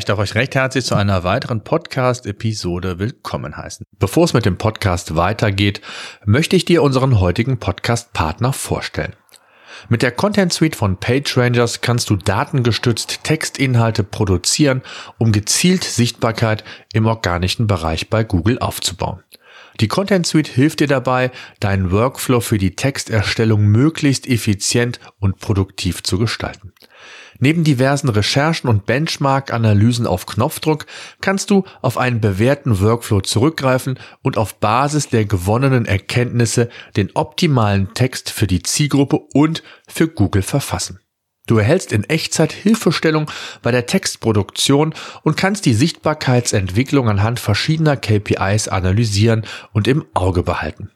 Ich darf euch recht herzlich zu einer weiteren Podcast-Episode willkommen heißen. Bevor es mit dem Podcast weitergeht, möchte ich dir unseren heutigen Podcast-Partner vorstellen. Mit der Content Suite von PageRangers kannst du datengestützt Textinhalte produzieren, um gezielt Sichtbarkeit im organischen Bereich bei Google aufzubauen. Die Content Suite hilft dir dabei, deinen Workflow für die Texterstellung möglichst effizient und produktiv zu gestalten. Neben diversen Recherchen und Benchmark-Analysen auf Knopfdruck kannst du auf einen bewährten Workflow zurückgreifen und auf Basis der gewonnenen Erkenntnisse den optimalen Text für die Zielgruppe und für Google verfassen. Du erhältst in Echtzeit Hilfestellung bei der Textproduktion und kannst die Sichtbarkeitsentwicklung anhand verschiedener KPIs analysieren und im Auge behalten.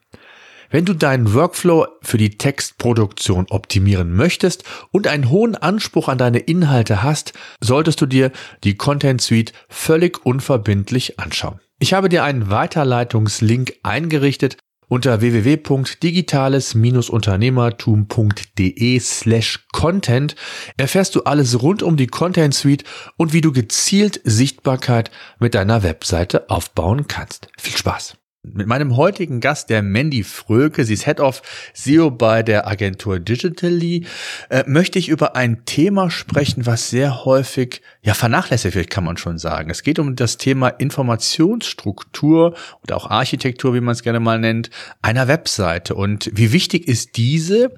Wenn du deinen Workflow für die Textproduktion optimieren möchtest und einen hohen Anspruch an deine Inhalte hast, solltest du dir die Content Suite völlig unverbindlich anschauen. Ich habe dir einen Weiterleitungslink eingerichtet unter www.digitales-unternehmertum.de slash content erfährst du alles rund um die Content Suite und wie du gezielt Sichtbarkeit mit deiner Webseite aufbauen kannst. Viel Spaß! Mit meinem heutigen Gast, der Mandy Fröke, sie ist Head of SEO bei der Agentur Digitally, äh, möchte ich über ein Thema sprechen, was sehr häufig, ja, vernachlässigt wird, kann man schon sagen. Es geht um das Thema Informationsstruktur oder auch Architektur, wie man es gerne mal nennt, einer Webseite. Und wie wichtig ist diese,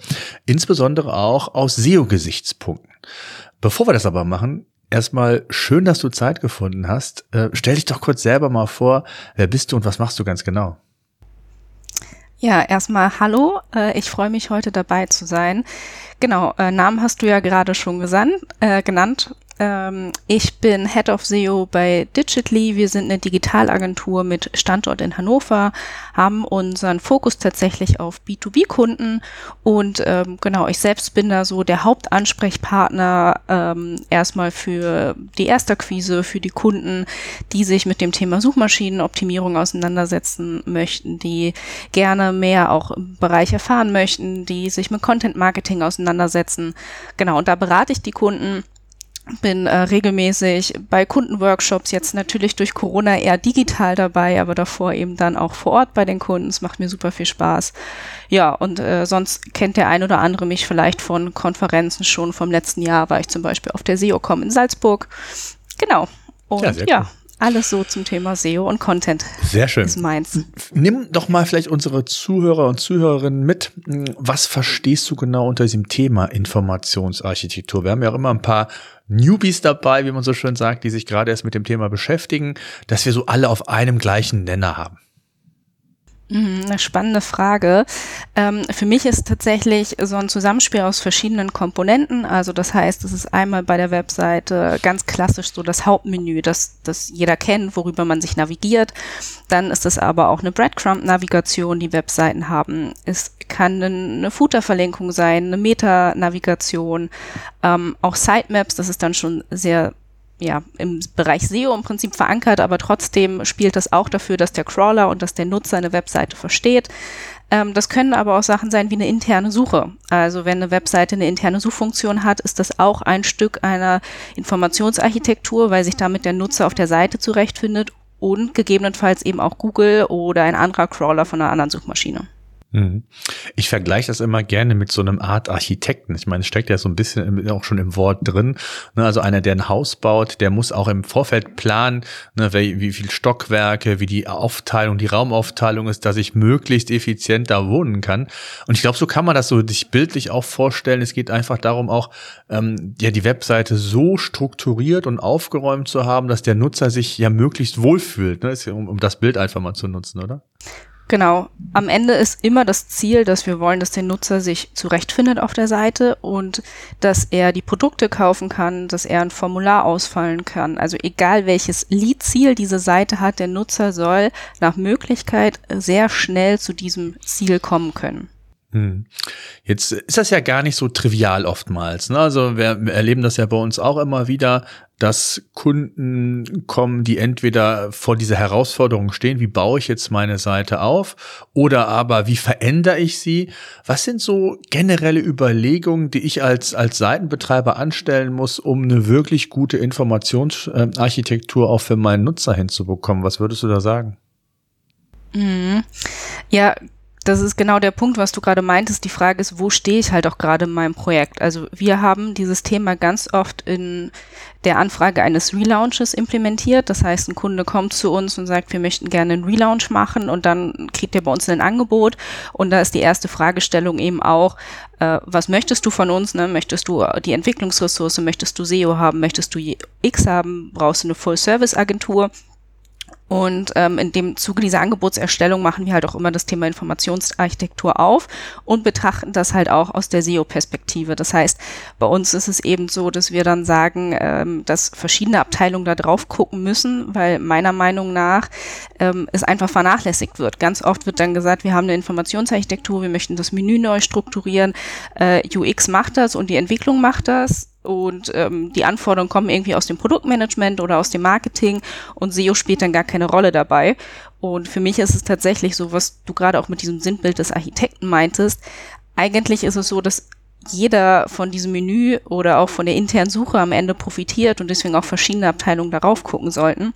insbesondere auch aus SEO-Gesichtspunkten. Bevor wir das aber machen, Erstmal schön, dass du Zeit gefunden hast. Äh, stell dich doch kurz selber mal vor, wer bist du und was machst du ganz genau? Ja, erstmal hallo. Äh, ich freue mich heute dabei zu sein. Genau, äh, Namen hast du ja gerade schon gesandt, äh, genannt. Ähm, ich bin Head of SEO bei Digitally. Wir sind eine Digitalagentur mit Standort in Hannover, haben unseren Fokus tatsächlich auf B2B-Kunden und ähm, genau, ich selbst bin da so der Hauptansprechpartner ähm, erstmal für die Ersterquise, für die Kunden, die sich mit dem Thema Suchmaschinenoptimierung auseinandersetzen möchten, die gerne mehr auch im Bereich erfahren möchten, die sich mit Content Marketing auseinandersetzen. Genau, und da berate ich die Kunden bin äh, regelmäßig bei Kundenworkshops, jetzt natürlich durch Corona eher digital dabei, aber davor eben dann auch vor Ort bei den Kunden. Es macht mir super viel Spaß. Ja, und äh, sonst kennt der ein oder andere mich vielleicht von Konferenzen schon. Vom letzten Jahr war ich zum Beispiel auf der SEOCom in Salzburg. Genau. Und ja, ja cool. Alles so zum Thema SEO und Content. Sehr schön. Ist meins. Nimm doch mal vielleicht unsere Zuhörer und Zuhörerinnen mit. Was verstehst du genau unter diesem Thema Informationsarchitektur? Wir haben ja auch immer ein paar Newbies dabei, wie man so schön sagt, die sich gerade erst mit dem Thema beschäftigen, dass wir so alle auf einem gleichen Nenner haben. Mhm, eine spannende Frage. Ähm, für mich ist tatsächlich so ein Zusammenspiel aus verschiedenen Komponenten. Also das heißt, es ist einmal bei der Webseite ganz klassisch so das Hauptmenü, das, das jeder kennt, worüber man sich navigiert. Dann ist es aber auch eine Breadcrumb-Navigation, die Webseiten haben. Es kann eine Footer-Verlinkung sein, eine Meta-Navigation, ähm, auch Sitemaps, das ist dann schon sehr ja, im Bereich SEO im Prinzip verankert, aber trotzdem spielt das auch dafür, dass der Crawler und dass der Nutzer eine Webseite versteht. Ähm, das können aber auch Sachen sein wie eine interne Suche. Also wenn eine Webseite eine interne Suchfunktion hat, ist das auch ein Stück einer Informationsarchitektur, weil sich damit der Nutzer auf der Seite zurechtfindet und gegebenenfalls eben auch Google oder ein anderer Crawler von einer anderen Suchmaschine. Mhm. Ich vergleiche das immer gerne mit so einem Art Architekten. Ich meine, es steckt ja so ein bisschen auch schon im Wort drin. Ne? Also einer, der ein Haus baut, der muss auch im Vorfeld planen, ne, wie, viel Stockwerke, wie die Aufteilung, die Raumaufteilung ist, dass ich möglichst effizient da wohnen kann. Und ich glaube, so kann man das so sich bildlich auch vorstellen. Es geht einfach darum, auch ähm, ja die Webseite so strukturiert und aufgeräumt zu haben, dass der Nutzer sich ja möglichst wohlfühlt. Ne? Um, um das Bild einfach mal zu nutzen, oder? Genau. Am Ende ist immer das Ziel, dass wir wollen, dass der Nutzer sich zurechtfindet auf der Seite und dass er die Produkte kaufen kann, dass er ein Formular ausfallen kann. Also egal welches Lead-Ziel diese Seite hat, der Nutzer soll nach Möglichkeit sehr schnell zu diesem Ziel kommen können. Hm. Jetzt ist das ja gar nicht so trivial oftmals. Ne? Also wir erleben das ja bei uns auch immer wieder, dass Kunden kommen, die entweder vor dieser Herausforderung stehen, wie baue ich jetzt meine Seite auf, oder aber wie verändere ich sie? Was sind so generelle Überlegungen, die ich als, als Seitenbetreiber anstellen muss, um eine wirklich gute Informationsarchitektur auch für meinen Nutzer hinzubekommen? Was würdest du da sagen? Mhm. Ja, das ist genau der Punkt, was du gerade meintest. Die Frage ist, wo stehe ich halt auch gerade in meinem Projekt? Also wir haben dieses Thema ganz oft in der Anfrage eines Relaunches implementiert. Das heißt, ein Kunde kommt zu uns und sagt, wir möchten gerne einen Relaunch machen und dann kriegt er bei uns ein Angebot. Und da ist die erste Fragestellung eben auch, äh, was möchtest du von uns? Ne? Möchtest du die Entwicklungsressource? Möchtest du SEO haben? Möchtest du X haben? Brauchst du eine Full-Service-Agentur? Und ähm, in dem Zuge dieser Angebotserstellung machen wir halt auch immer das Thema Informationsarchitektur auf und betrachten das halt auch aus der SEO-Perspektive. Das heißt, bei uns ist es eben so, dass wir dann sagen, ähm, dass verschiedene Abteilungen da drauf gucken müssen, weil meiner Meinung nach ähm, es einfach vernachlässigt wird. Ganz oft wird dann gesagt, wir haben eine Informationsarchitektur, wir möchten das Menü neu strukturieren, äh, UX macht das und die Entwicklung macht das und ähm, die Anforderungen kommen irgendwie aus dem Produktmanagement oder aus dem Marketing und SEO spielt dann gar keine Rolle dabei. Und für mich ist es tatsächlich so, was du gerade auch mit diesem Sinnbild des Architekten meintest. Eigentlich ist es so, dass jeder von diesem Menü oder auch von der internen Suche am Ende profitiert und deswegen auch verschiedene Abteilungen darauf gucken sollten.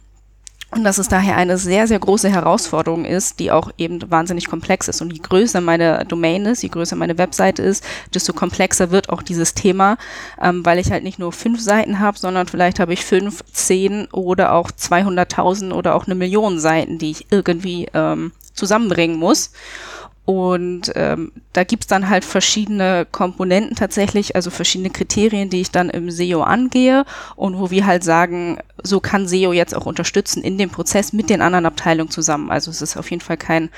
Und dass es daher eine sehr, sehr große Herausforderung ist, die auch eben wahnsinnig komplex ist. Und je größer meine Domain ist, je größer meine Webseite ist, desto komplexer wird auch dieses Thema, ähm, weil ich halt nicht nur fünf Seiten habe, sondern vielleicht habe ich fünf, zehn oder auch 200.000 oder auch eine Million Seiten, die ich irgendwie ähm, zusammenbringen muss. Und ähm, da gibt's dann halt verschiedene Komponenten tatsächlich, also verschiedene Kriterien, die ich dann im SEO angehe und wo wir halt sagen, so kann SEO jetzt auch unterstützen in dem Prozess mit den anderen Abteilungen zusammen. Also es ist auf jeden Fall kein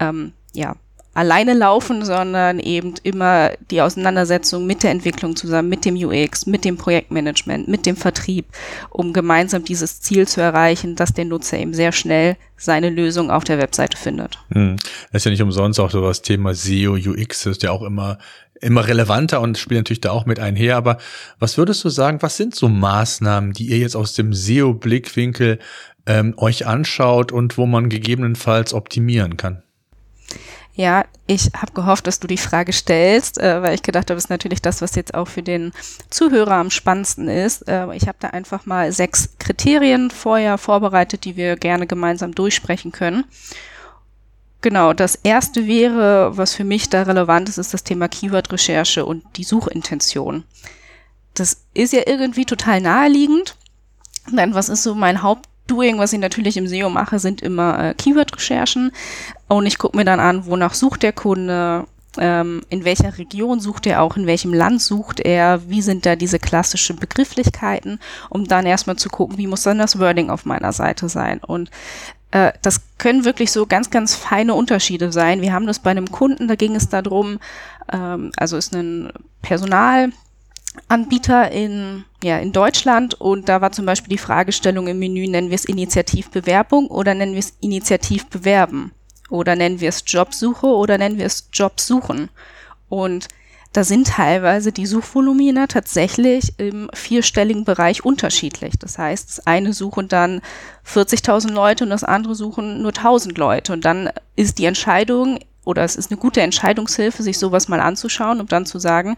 ähm, ja, alleine laufen, sondern eben immer die Auseinandersetzung mit der Entwicklung zusammen, mit dem UX, mit dem Projektmanagement, mit dem Vertrieb, um gemeinsam dieses Ziel zu erreichen, dass der Nutzer eben sehr schnell seine Lösung auf der Webseite findet. Hm. Das ist ja nicht umsonst auch so das Thema SEO, UX ist ja auch immer immer relevanter und spielt natürlich da auch mit einher. Aber was würdest du sagen, was sind so Maßnahmen, die ihr jetzt aus dem SEO-Blickwinkel ähm, euch anschaut und wo man gegebenenfalls optimieren kann? Ja, ich habe gehofft, dass du die Frage stellst, äh, weil ich gedacht habe, ist natürlich das, was jetzt auch für den Zuhörer am spannendsten ist. Äh, ich habe da einfach mal sechs Kriterien vorher vorbereitet, die wir gerne gemeinsam durchsprechen können. Genau, das erste wäre, was für mich da relevant ist, ist das Thema Keyword-Recherche und die Suchintention. Das ist ja irgendwie total naheliegend. Denn was ist so mein Haupt Doing, was ich natürlich im SEO mache, sind immer äh, Keyword-Recherchen. Und ich gucke mir dann an, wonach sucht der Kunde, ähm, in welcher Region sucht er auch, in welchem Land sucht er, wie sind da diese klassischen Begrifflichkeiten, um dann erstmal zu gucken, wie muss dann das Wording auf meiner Seite sein. Und äh, das können wirklich so ganz, ganz feine Unterschiede sein. Wir haben das bei einem Kunden, da ging es darum, ähm, also ist ein Personal, Anbieter in, ja, in Deutschland und da war zum Beispiel die Fragestellung im Menü, nennen wir es Initiativbewerbung oder nennen wir es Initiativbewerben oder nennen wir es Jobsuche oder nennen wir es Jobsuchen. Und da sind teilweise die Suchvolumina tatsächlich im vierstelligen Bereich unterschiedlich. Das heißt, das eine suchen dann 40.000 Leute und das andere suchen nur 1.000 Leute. Und dann ist die Entscheidung oder es ist eine gute Entscheidungshilfe, sich sowas mal anzuschauen und dann zu sagen,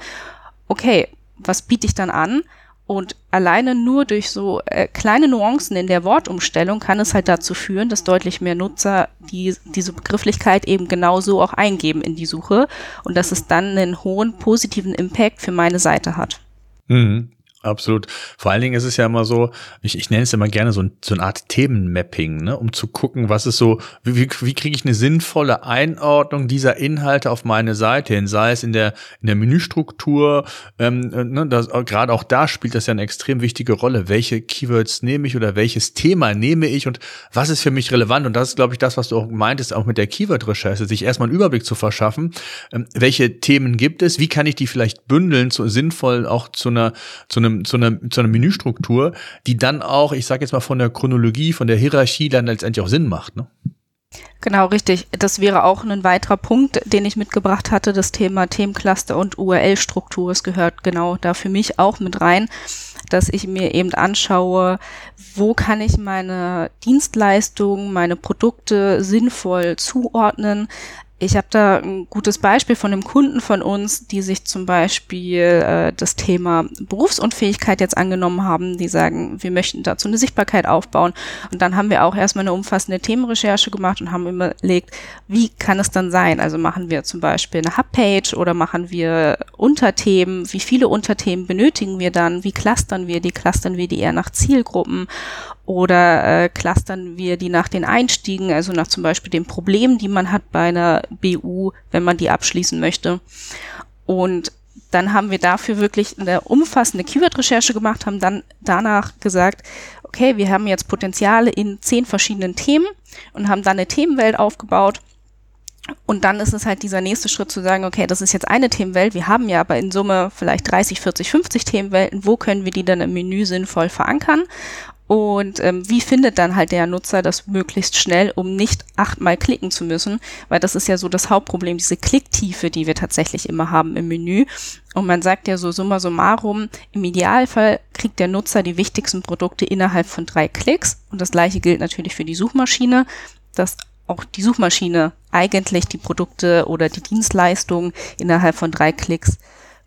okay, was biete ich dann an? Und alleine nur durch so äh, kleine Nuancen in der Wortumstellung kann es halt dazu führen, dass deutlich mehr Nutzer die, diese Begrifflichkeit eben genauso auch eingeben in die Suche und dass es dann einen hohen positiven Impact für meine Seite hat. Mhm. Absolut. Vor allen Dingen ist es ja immer so, ich, ich nenne es immer gerne so, ein, so eine Art Themenmapping, ne, um zu gucken, was ist so, wie, wie, kriege ich eine sinnvolle Einordnung dieser Inhalte auf meine Seite hin, sei es in der, in der Menüstruktur, ähm, ne, gerade auch da spielt das ja eine extrem wichtige Rolle. Welche Keywords nehme ich oder welches Thema nehme ich und was ist für mich relevant? Und das ist, glaube ich, das, was du auch meintest, auch mit der Keyword-Recherche, sich erstmal einen Überblick zu verschaffen. Ähm, welche Themen gibt es? Wie kann ich die vielleicht bündeln, zu, sinnvoll auch zu einer, zu einem zu einer, zu einer Menüstruktur, die dann auch, ich sage jetzt mal von der Chronologie, von der Hierarchie dann letztendlich auch Sinn macht. Ne? Genau, richtig. Das wäre auch ein weiterer Punkt, den ich mitgebracht hatte, das Thema Themencluster und URL-Struktur. Es gehört genau da für mich auch mit rein, dass ich mir eben anschaue, wo kann ich meine Dienstleistungen, meine Produkte sinnvoll zuordnen, ich habe da ein gutes Beispiel von einem Kunden von uns, die sich zum Beispiel äh, das Thema Berufsunfähigkeit jetzt angenommen haben. Die sagen, wir möchten dazu eine Sichtbarkeit aufbauen. Und dann haben wir auch erstmal eine umfassende Themenrecherche gemacht und haben überlegt, wie kann es dann sein? Also machen wir zum Beispiel eine Hubpage oder machen wir Unterthemen? Wie viele Unterthemen benötigen wir dann? Wie clustern wir die? Clustern wir die eher nach Zielgruppen? Oder äh, clustern wir die nach den Einstiegen, also nach zum Beispiel den Problemen, die man hat bei einer BU, wenn man die abschließen möchte. Und dann haben wir dafür wirklich eine umfassende Keyword-Recherche gemacht, haben dann danach gesagt, okay, wir haben jetzt Potenziale in zehn verschiedenen Themen und haben dann eine Themenwelt aufgebaut. Und dann ist es halt dieser nächste Schritt zu sagen, okay, das ist jetzt eine Themenwelt, wir haben ja aber in Summe vielleicht 30, 40, 50 Themenwelten, wo können wir die dann im Menü sinnvoll verankern? Und ähm, wie findet dann halt der Nutzer das möglichst schnell, um nicht achtmal klicken zu müssen? Weil das ist ja so das Hauptproblem, diese Klicktiefe, die wir tatsächlich immer haben im Menü. Und man sagt ja so summa summarum, im Idealfall kriegt der Nutzer die wichtigsten Produkte innerhalb von drei Klicks. Und das gleiche gilt natürlich für die Suchmaschine, dass auch die Suchmaschine eigentlich die Produkte oder die Dienstleistungen innerhalb von drei Klicks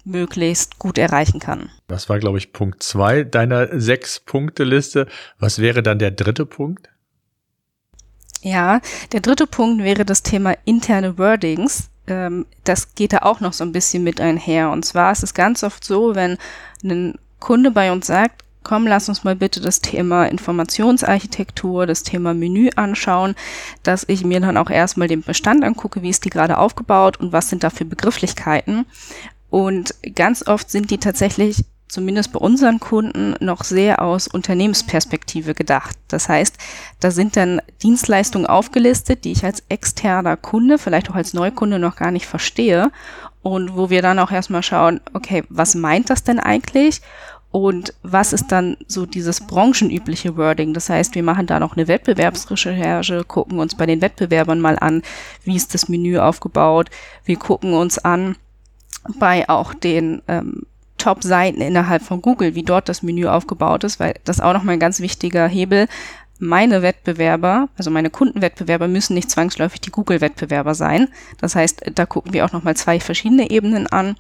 möglichst gut erreichen kann. Das war, glaube ich, Punkt zwei deiner Sechs-Punkte-Liste. Was wäre dann der dritte Punkt? Ja, der dritte Punkt wäre das Thema interne Wordings. Ähm, das geht da auch noch so ein bisschen mit einher. Und zwar ist es ganz oft so, wenn ein Kunde bei uns sagt, komm, lass uns mal bitte das Thema Informationsarchitektur, das Thema Menü anschauen, dass ich mir dann auch erstmal den Bestand angucke, wie ist die gerade aufgebaut und was sind da für Begrifflichkeiten. Und ganz oft sind die tatsächlich, zumindest bei unseren Kunden, noch sehr aus Unternehmensperspektive gedacht. Das heißt, da sind dann Dienstleistungen aufgelistet, die ich als externer Kunde, vielleicht auch als Neukunde noch gar nicht verstehe. Und wo wir dann auch erstmal schauen, okay, was meint das denn eigentlich? Und was ist dann so dieses branchenübliche Wording? Das heißt, wir machen da noch eine Wettbewerbsrecherche, gucken uns bei den Wettbewerbern mal an, wie ist das Menü aufgebaut. Wir gucken uns an, bei auch den ähm, Top-Seiten innerhalb von Google, wie dort das Menü aufgebaut ist, weil das auch nochmal ein ganz wichtiger Hebel. Meine Wettbewerber, also meine Kundenwettbewerber müssen nicht zwangsläufig die Google-Wettbewerber sein. Das heißt, da gucken wir auch nochmal zwei verschiedene Ebenen an.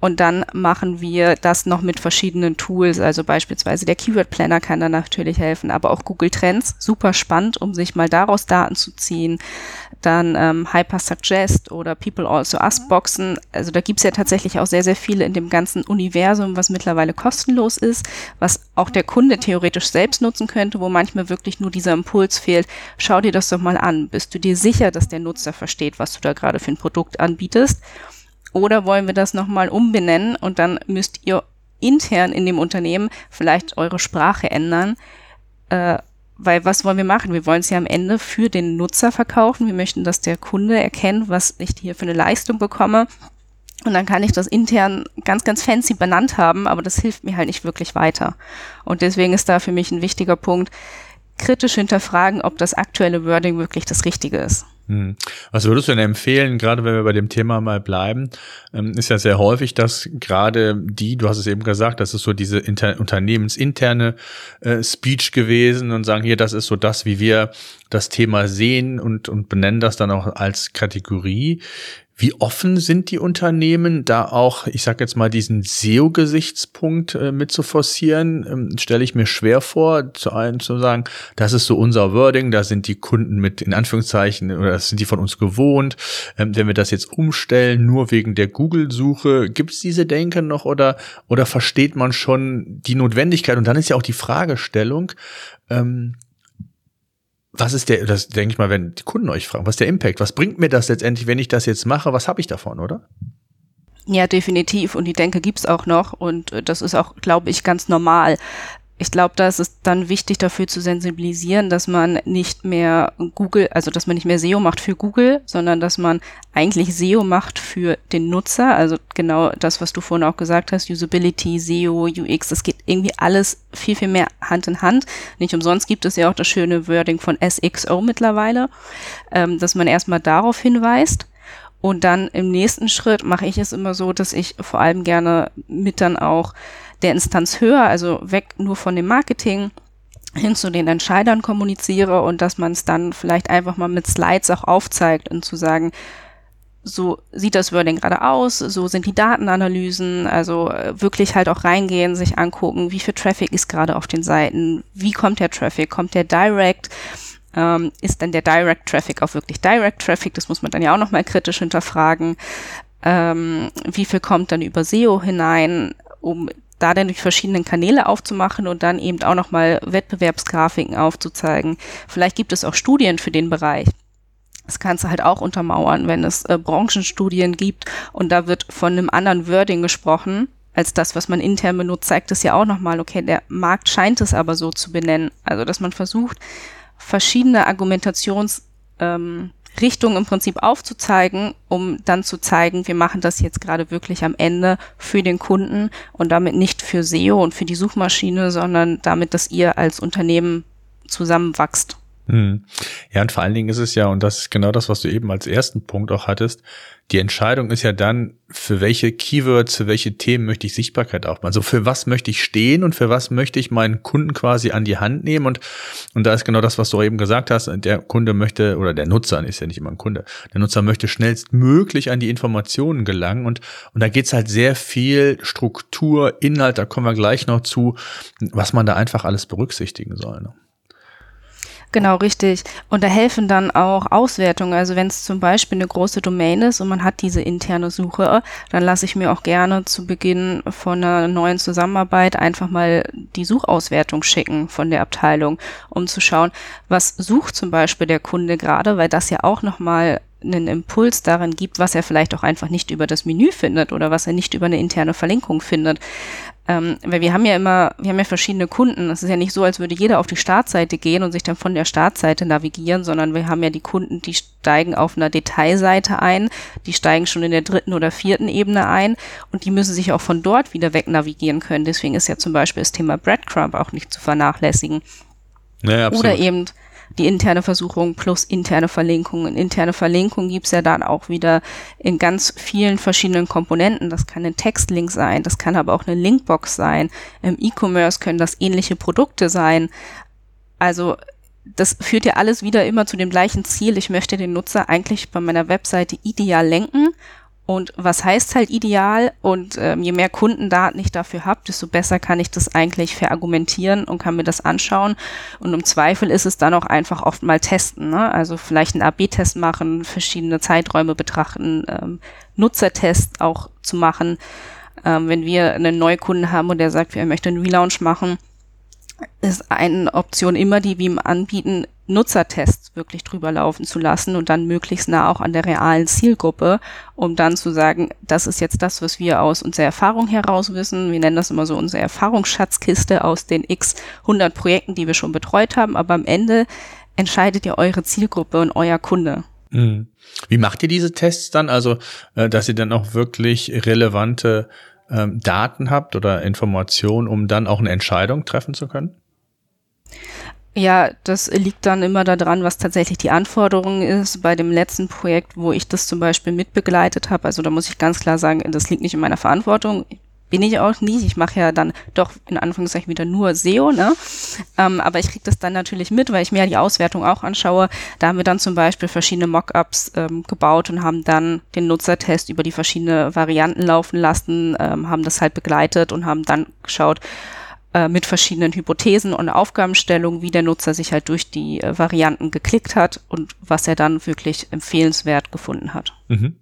Und dann machen wir das noch mit verschiedenen Tools. Also beispielsweise der Keyword Planner kann da natürlich helfen, aber auch Google Trends. Super spannend, um sich mal daraus Daten zu ziehen. Dann ähm, Hyper Suggest oder People Also Ask Boxen. Also da gibt's ja tatsächlich auch sehr, sehr viele in dem ganzen Universum, was mittlerweile kostenlos ist, was auch der Kunde theoretisch selbst nutzen könnte, wo manchmal wirklich nur dieser Impuls fehlt. Schau dir das doch mal an. Bist du dir sicher, dass der Nutzer versteht, was du da gerade für ein Produkt anbietest? Oder wollen wir das nochmal umbenennen und dann müsst ihr intern in dem Unternehmen vielleicht eure Sprache ändern? Äh, weil was wollen wir machen? Wir wollen es ja am Ende für den Nutzer verkaufen. Wir möchten, dass der Kunde erkennt, was ich hier für eine Leistung bekomme. Und dann kann ich das intern ganz, ganz fancy benannt haben, aber das hilft mir halt nicht wirklich weiter. Und deswegen ist da für mich ein wichtiger Punkt, kritisch hinterfragen, ob das aktuelle Wording wirklich das Richtige ist. Hm. Was würdest du denn empfehlen, gerade wenn wir bei dem Thema mal bleiben? Ähm, ist ja sehr häufig, dass gerade die, du hast es eben gesagt, das ist so diese inter unternehmensinterne äh, Speech gewesen und sagen, hier, das ist so das, wie wir das Thema sehen und, und benennen das dann auch als Kategorie. Wie offen sind die Unternehmen, da auch, ich sage jetzt mal, diesen SEO-Gesichtspunkt äh, mit zu forcieren? Ähm, Stelle ich mir schwer vor, zu allen zu sagen, das ist so unser Wording, da sind die Kunden mit, in Anführungszeichen, oder das sind die von uns gewohnt. Ähm, wenn wir das jetzt umstellen, nur wegen der Google-Suche, gibt es diese Denke noch oder, oder versteht man schon die Notwendigkeit? Und dann ist ja auch die Fragestellung, ähm, was ist der, das denke ich mal, wenn die Kunden euch fragen, was ist der Impact? Was bringt mir das letztendlich, wenn ich das jetzt mache? Was habe ich davon, oder? Ja, definitiv. Und die Denke gibt's auch noch. Und äh, das ist auch, glaube ich, ganz normal. Ich glaube, da ist es dann wichtig, dafür zu sensibilisieren, dass man nicht mehr Google, also dass man nicht mehr SEO macht für Google, sondern dass man eigentlich SEO macht für den Nutzer. Also genau das, was du vorhin auch gesagt hast, Usability, SEO, UX, das geht irgendwie alles viel, viel mehr Hand in Hand. Nicht umsonst gibt es ja auch das schöne Wording von SXO mittlerweile, ähm, dass man erstmal darauf hinweist. Und dann im nächsten Schritt mache ich es immer so, dass ich vor allem gerne mit dann auch der Instanz höher, also weg nur von dem Marketing hin zu den Entscheidern kommuniziere und dass man es dann vielleicht einfach mal mit Slides auch aufzeigt und zu sagen, so sieht das Wording gerade aus, so sind die Datenanalysen, also äh, wirklich halt auch reingehen, sich angucken, wie viel Traffic ist gerade auf den Seiten, wie kommt der Traffic, kommt der direct, ähm, ist denn der Direct Traffic auch wirklich Direct Traffic, das muss man dann ja auch nochmal kritisch hinterfragen, ähm, wie viel kommt dann über SEO hinein, um da dann durch verschiedene Kanäle aufzumachen und dann eben auch nochmal Wettbewerbsgrafiken aufzuzeigen. Vielleicht gibt es auch Studien für den Bereich. Das kannst du halt auch untermauern, wenn es äh, Branchenstudien gibt und da wird von einem anderen Wording gesprochen, als das, was man intern benutzt, zeigt es ja auch nochmal, okay, der Markt scheint es aber so zu benennen. Also, dass man versucht, verschiedene Argumentations- ähm, Richtung im Prinzip aufzuzeigen, um dann zu zeigen, wir machen das jetzt gerade wirklich am Ende für den Kunden und damit nicht für SEO und für die Suchmaschine, sondern damit, dass ihr als Unternehmen zusammenwachst. Hm. Ja, und vor allen Dingen ist es ja, und das ist genau das, was du eben als ersten Punkt auch hattest, die Entscheidung ist ja dann, für welche Keywords, für welche Themen möchte ich Sichtbarkeit aufbauen. Also für was möchte ich stehen und für was möchte ich meinen Kunden quasi an die Hand nehmen. Und, und da ist genau das, was du eben gesagt hast. Der Kunde möchte, oder der Nutzer ist ja nicht immer ein Kunde, der Nutzer möchte schnellstmöglich an die Informationen gelangen. Und, und da geht's halt sehr viel Struktur, Inhalt, da kommen wir gleich noch zu, was man da einfach alles berücksichtigen soll. Ne? Genau, richtig. Und da helfen dann auch Auswertungen. Also wenn es zum Beispiel eine große Domain ist und man hat diese interne Suche, dann lasse ich mir auch gerne zu Beginn von einer neuen Zusammenarbeit einfach mal die Suchauswertung schicken von der Abteilung, um zu schauen, was sucht zum Beispiel der Kunde gerade, weil das ja auch nochmal einen Impuls darin gibt, was er vielleicht auch einfach nicht über das Menü findet oder was er nicht über eine interne Verlinkung findet. Ähm, weil wir haben ja immer, wir haben ja verschiedene Kunden. Es ist ja nicht so, als würde jeder auf die Startseite gehen und sich dann von der Startseite navigieren, sondern wir haben ja die Kunden, die steigen auf einer Detailseite ein, die steigen schon in der dritten oder vierten Ebene ein und die müssen sich auch von dort wieder weg navigieren können. Deswegen ist ja zum Beispiel das Thema Breadcrumb auch nicht zu vernachlässigen. Ja, oder eben die interne Versuchung plus interne Verlinkungen. Interne Verlinkungen gibt's ja dann auch wieder in ganz vielen verschiedenen Komponenten. Das kann ein Textlink sein, das kann aber auch eine Linkbox sein. Im E-Commerce können das ähnliche Produkte sein. Also das führt ja alles wieder immer zu dem gleichen Ziel. Ich möchte den Nutzer eigentlich bei meiner Webseite ideal lenken und was heißt halt ideal? Und ähm, je mehr Kundendaten ich dafür habe, desto besser kann ich das eigentlich verargumentieren und kann mir das anschauen. Und im Zweifel ist es dann auch einfach oft mal testen. Ne? Also vielleicht einen AB-Test machen, verschiedene Zeiträume betrachten, ähm, Nutzertest auch zu machen. Ähm, wenn wir einen Neukunden haben und der sagt, er möchte einen Relaunch machen, ist eine Option immer, die wir ihm anbieten, Nutzertests wirklich drüber laufen zu lassen und dann möglichst nah auch an der realen Zielgruppe, um dann zu sagen, das ist jetzt das, was wir aus unserer Erfahrung heraus wissen. Wir nennen das immer so unsere Erfahrungsschatzkiste aus den x 100 Projekten, die wir schon betreut haben. Aber am Ende entscheidet ja eure Zielgruppe und euer Kunde. Mhm. Wie macht ihr diese Tests dann? Also, äh, dass ihr dann auch wirklich relevante ähm, Daten habt oder Informationen, um dann auch eine Entscheidung treffen zu können? Ja, das liegt dann immer daran, was tatsächlich die Anforderung ist. Bei dem letzten Projekt, wo ich das zum Beispiel mitbegleitet habe, also da muss ich ganz klar sagen, das liegt nicht in meiner Verantwortung. Bin ich auch nicht. Ich mache ja dann doch in Anführungszeichen wieder nur SEO, ne? Ähm, aber ich kriege das dann natürlich mit, weil ich mir die Auswertung auch anschaue. Da haben wir dann zum Beispiel verschiedene Mockups ähm, gebaut und haben dann den Nutzertest über die verschiedenen Varianten laufen lassen, ähm, haben das halt begleitet und haben dann geschaut, äh, mit verschiedenen Hypothesen und Aufgabenstellungen, wie der Nutzer sich halt durch die äh, Varianten geklickt hat und was er dann wirklich empfehlenswert gefunden hat. Mhm.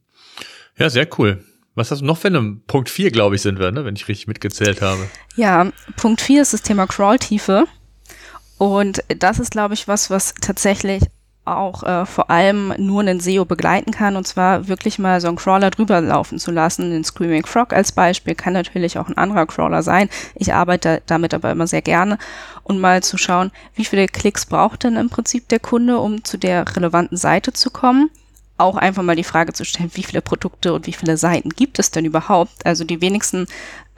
Ja, sehr cool. Was hast du noch für einen Punkt 4, glaube ich, sind wir, ne, wenn ich richtig mitgezählt habe? Ja, Punkt 4 ist das Thema Crawl-Tiefe. Und das ist, glaube ich, was, was tatsächlich auch äh, vor allem nur einen SEO begleiten kann und zwar wirklich mal so einen Crawler drüber laufen zu lassen. Den Screaming Frog als Beispiel kann natürlich auch ein anderer Crawler sein. Ich arbeite damit aber immer sehr gerne und mal zu schauen, wie viele Klicks braucht denn im Prinzip der Kunde, um zu der relevanten Seite zu kommen auch einfach mal die Frage zu stellen, wie viele Produkte und wie viele Seiten gibt es denn überhaupt? Also die wenigsten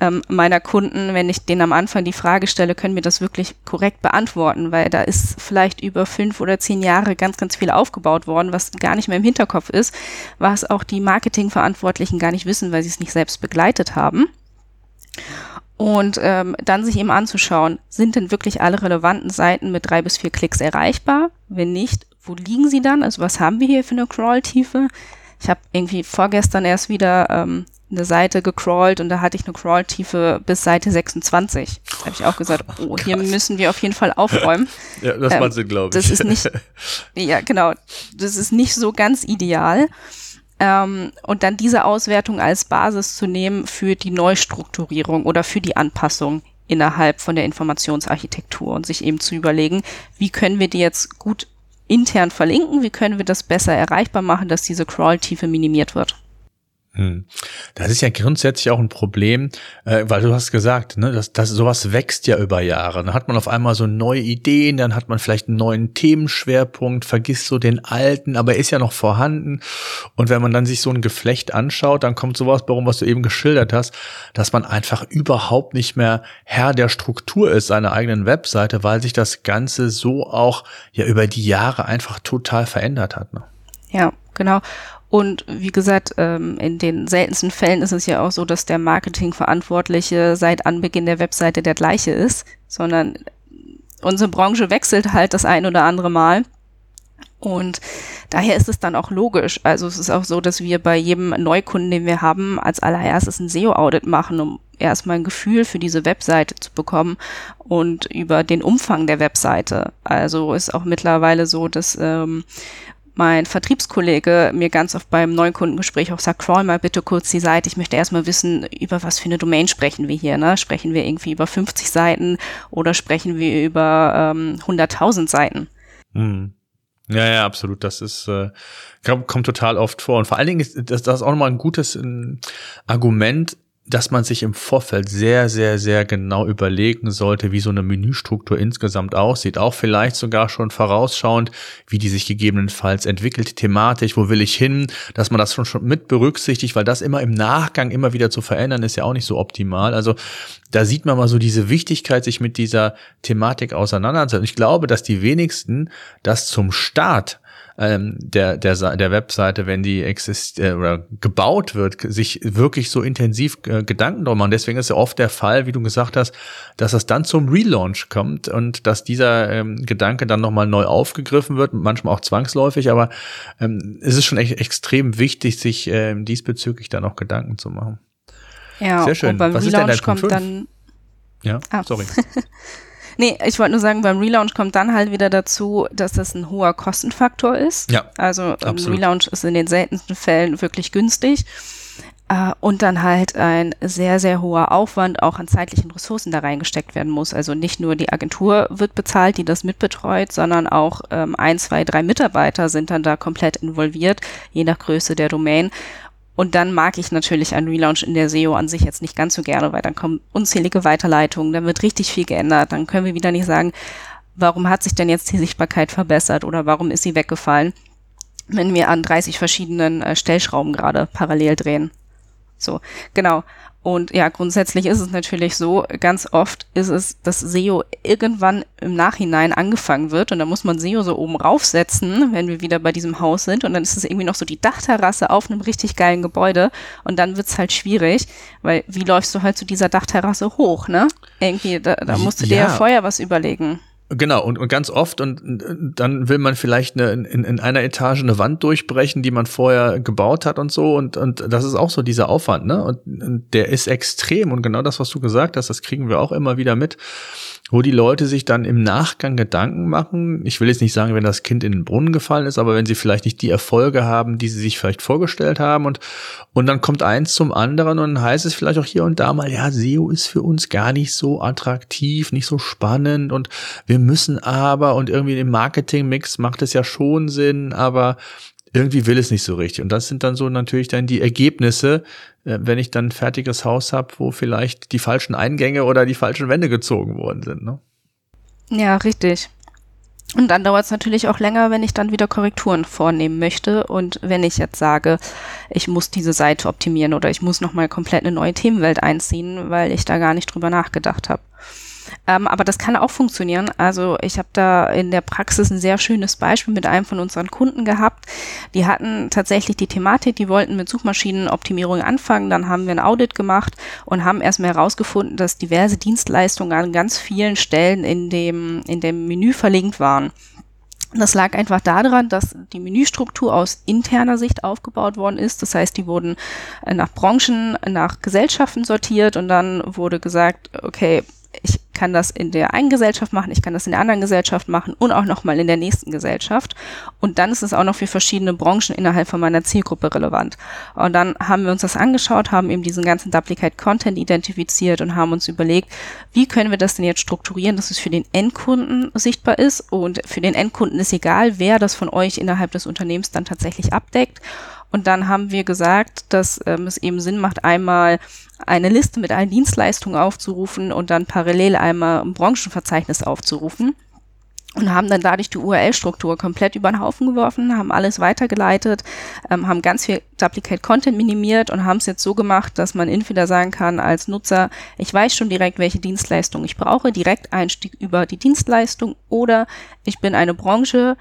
ähm, meiner Kunden, wenn ich denen am Anfang die Frage stelle, können mir das wirklich korrekt beantworten, weil da ist vielleicht über fünf oder zehn Jahre ganz, ganz viel aufgebaut worden, was gar nicht mehr im Hinterkopf ist, was auch die Marketingverantwortlichen gar nicht wissen, weil sie es nicht selbst begleitet haben. Und ähm, dann sich eben anzuschauen, sind denn wirklich alle relevanten Seiten mit drei bis vier Klicks erreichbar? Wenn nicht, wo liegen sie dann? Also was haben wir hier für eine Crawl-Tiefe? Ich habe irgendwie vorgestern erst wieder ähm, eine Seite gecrawlt und da hatte ich eine Crawl-Tiefe bis Seite 26. Da habe ich auch gesagt, oh, oh hier müssen wir auf jeden Fall aufräumen. ja, das ähm, macht Sinn, glaube ich. Das ist nicht, ja genau, das ist nicht so ganz ideal. Ähm, und dann diese Auswertung als Basis zu nehmen für die Neustrukturierung oder für die Anpassung innerhalb von der Informationsarchitektur und sich eben zu überlegen, wie können wir die jetzt gut intern verlinken? Wie können wir das besser erreichbar machen, dass diese Crawl-Tiefe minimiert wird? Hm. Das ist ja grundsätzlich auch ein Problem, äh, weil du hast gesagt, ne, dass, dass sowas wächst ja über Jahre. Dann hat man auf einmal so neue Ideen, dann hat man vielleicht einen neuen Themenschwerpunkt, vergisst so den alten, aber er ist ja noch vorhanden. Und wenn man dann sich so ein Geflecht anschaut, dann kommt sowas warum, was du eben geschildert hast, dass man einfach überhaupt nicht mehr Herr der Struktur ist seiner eigenen Webseite, weil sich das Ganze so auch ja über die Jahre einfach total verändert hat. Ne? Ja, genau. Und wie gesagt, ähm, in den seltensten Fällen ist es ja auch so, dass der Marketingverantwortliche seit Anbeginn der Webseite der gleiche ist, sondern unsere Branche wechselt halt das ein oder andere Mal. Und daher ist es dann auch logisch. Also es ist auch so, dass wir bei jedem Neukunden, den wir haben, als allererstes ein SEO-Audit machen, um erstmal ein Gefühl für diese Webseite zu bekommen und über den Umfang der Webseite. Also ist auch mittlerweile so, dass ähm, mein Vertriebskollege mir ganz oft beim Neukundengespräch auch sagt, crawl mal bitte kurz die Seite. Ich möchte erstmal wissen, über was für eine Domain sprechen wir hier. Ne? Sprechen wir irgendwie über 50 Seiten oder sprechen wir über ähm, 100.000 Seiten? Hm. Ja, ja, absolut. Das ist äh, kommt, kommt total oft vor. Und vor allen Dingen ist das, das ist auch nochmal ein gutes äh, Argument, dass man sich im Vorfeld sehr, sehr, sehr genau überlegen sollte, wie so eine Menüstruktur insgesamt aussieht. Auch vielleicht sogar schon vorausschauend, wie die sich gegebenenfalls entwickelt, thematisch, wo will ich hin, dass man das schon, schon mit berücksichtigt, weil das immer im Nachgang immer wieder zu verändern, ist ja auch nicht so optimal. Also da sieht man mal so diese Wichtigkeit, sich mit dieser Thematik auseinanderzusetzen. Ich glaube, dass die wenigsten das zum Start ähm, der, der, der Webseite, wenn die exist äh, oder gebaut wird, sich wirklich so intensiv äh, Gedanken drum machen. Deswegen ist ja oft der Fall, wie du gesagt hast, dass es dann zum Relaunch kommt und dass dieser ähm, Gedanke dann nochmal neu aufgegriffen wird, manchmal auch zwangsläufig, aber ähm, es ist schon echt extrem wichtig, sich äh, diesbezüglich dann auch Gedanken zu machen. Ja, Sehr schön. Und beim Was Relaunch kommt dann ja, ah. sorry. Nee, ich wollte nur sagen, beim Relaunch kommt dann halt wieder dazu, dass das ein hoher Kostenfaktor ist. Ja. Also ein Relaunch ist in den seltensten Fällen wirklich günstig. Uh, und dann halt ein sehr, sehr hoher Aufwand auch an zeitlichen Ressourcen da reingesteckt werden muss. Also nicht nur die Agentur wird bezahlt, die das mitbetreut, sondern auch ähm, ein, zwei, drei Mitarbeiter sind dann da komplett involviert, je nach Größe der Domain. Und dann mag ich natürlich einen Relaunch in der SEO an sich jetzt nicht ganz so gerne, weil dann kommen unzählige Weiterleitungen, dann wird richtig viel geändert, dann können wir wieder nicht sagen, warum hat sich denn jetzt die Sichtbarkeit verbessert oder warum ist sie weggefallen, wenn wir an 30 verschiedenen äh, Stellschrauben gerade parallel drehen. So, genau. Und ja, grundsätzlich ist es natürlich so, ganz oft ist es, dass SEO irgendwann im Nachhinein angefangen wird und da muss man SEO so oben raufsetzen, wenn wir wieder bei diesem Haus sind und dann ist es irgendwie noch so die Dachterrasse auf einem richtig geilen Gebäude und dann wird's halt schwierig, weil wie läufst du halt zu dieser Dachterrasse hoch, ne? Irgendwie, da, da musst du ja. dir ja vorher was überlegen. Genau, und, und ganz oft, und, und dann will man vielleicht eine, in, in einer Etage eine Wand durchbrechen, die man vorher gebaut hat und so. Und, und das ist auch so dieser Aufwand, ne? Und, und der ist extrem. Und genau das, was du gesagt hast, das kriegen wir auch immer wieder mit wo die Leute sich dann im Nachgang Gedanken machen. Ich will jetzt nicht sagen, wenn das Kind in den Brunnen gefallen ist, aber wenn sie vielleicht nicht die Erfolge haben, die sie sich vielleicht vorgestellt haben und, und dann kommt eins zum anderen und heißt es vielleicht auch hier und da mal, ja, SEO ist für uns gar nicht so attraktiv, nicht so spannend und wir müssen aber und irgendwie im Marketingmix macht es ja schon Sinn, aber irgendwie will es nicht so richtig. Und das sind dann so natürlich dann die Ergebnisse, äh, wenn ich dann ein fertiges Haus habe, wo vielleicht die falschen Eingänge oder die falschen Wände gezogen worden sind. Ne? Ja, richtig. Und dann dauert es natürlich auch länger, wenn ich dann wieder Korrekturen vornehmen möchte. Und wenn ich jetzt sage, ich muss diese Seite optimieren oder ich muss nochmal komplett eine neue Themenwelt einziehen, weil ich da gar nicht drüber nachgedacht habe. Ähm, aber das kann auch funktionieren. Also ich habe da in der Praxis ein sehr schönes Beispiel mit einem von unseren Kunden gehabt. Die hatten tatsächlich die Thematik, die wollten mit Suchmaschinenoptimierung anfangen. Dann haben wir ein Audit gemacht und haben erstmal herausgefunden, dass diverse Dienstleistungen an ganz vielen Stellen in dem, in dem Menü verlinkt waren. Das lag einfach daran, dass die Menüstruktur aus interner Sicht aufgebaut worden ist. Das heißt, die wurden nach Branchen, nach Gesellschaften sortiert und dann wurde gesagt, okay, ich kann das in der einen Gesellschaft machen, ich kann das in der anderen Gesellschaft machen und auch nochmal in der nächsten Gesellschaft. Und dann ist es auch noch für verschiedene Branchen innerhalb von meiner Zielgruppe relevant. Und dann haben wir uns das angeschaut, haben eben diesen ganzen Duplicate Content identifiziert und haben uns überlegt, wie können wir das denn jetzt strukturieren, dass es für den Endkunden sichtbar ist. Und für den Endkunden ist egal, wer das von euch innerhalb des Unternehmens dann tatsächlich abdeckt. Und dann haben wir gesagt, dass ähm, es eben Sinn macht, einmal eine Liste mit allen Dienstleistungen aufzurufen und dann parallel einmal ein Branchenverzeichnis aufzurufen und haben dann dadurch die URL-Struktur komplett über den Haufen geworfen, haben alles weitergeleitet, ähm, haben ganz viel Duplicate Content minimiert und haben es jetzt so gemacht, dass man entweder sagen kann als Nutzer, ich weiß schon direkt, welche Dienstleistung ich brauche, direkt Einstieg über die Dienstleistung oder ich bin eine Branche,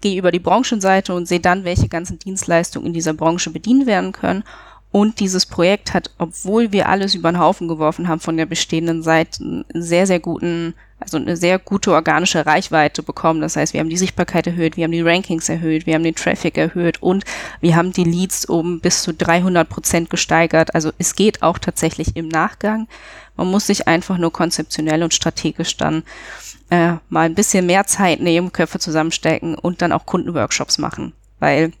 gehe über die Branchenseite und sehe dann, welche ganzen Dienstleistungen in dieser Branche bedient werden können. Und dieses Projekt hat, obwohl wir alles über den Haufen geworfen haben von der bestehenden Seite, einen sehr, sehr guten, also eine sehr gute organische Reichweite bekommen. Das heißt, wir haben die Sichtbarkeit erhöht, wir haben die Rankings erhöht, wir haben den Traffic erhöht und wir haben die Leads um bis zu 300 Prozent gesteigert. Also es geht auch tatsächlich im Nachgang. Man muss sich einfach nur konzeptionell und strategisch dann äh, mal ein bisschen mehr Zeit nehmen, Köpfe zusammenstecken und dann auch Kundenworkshops machen. Weil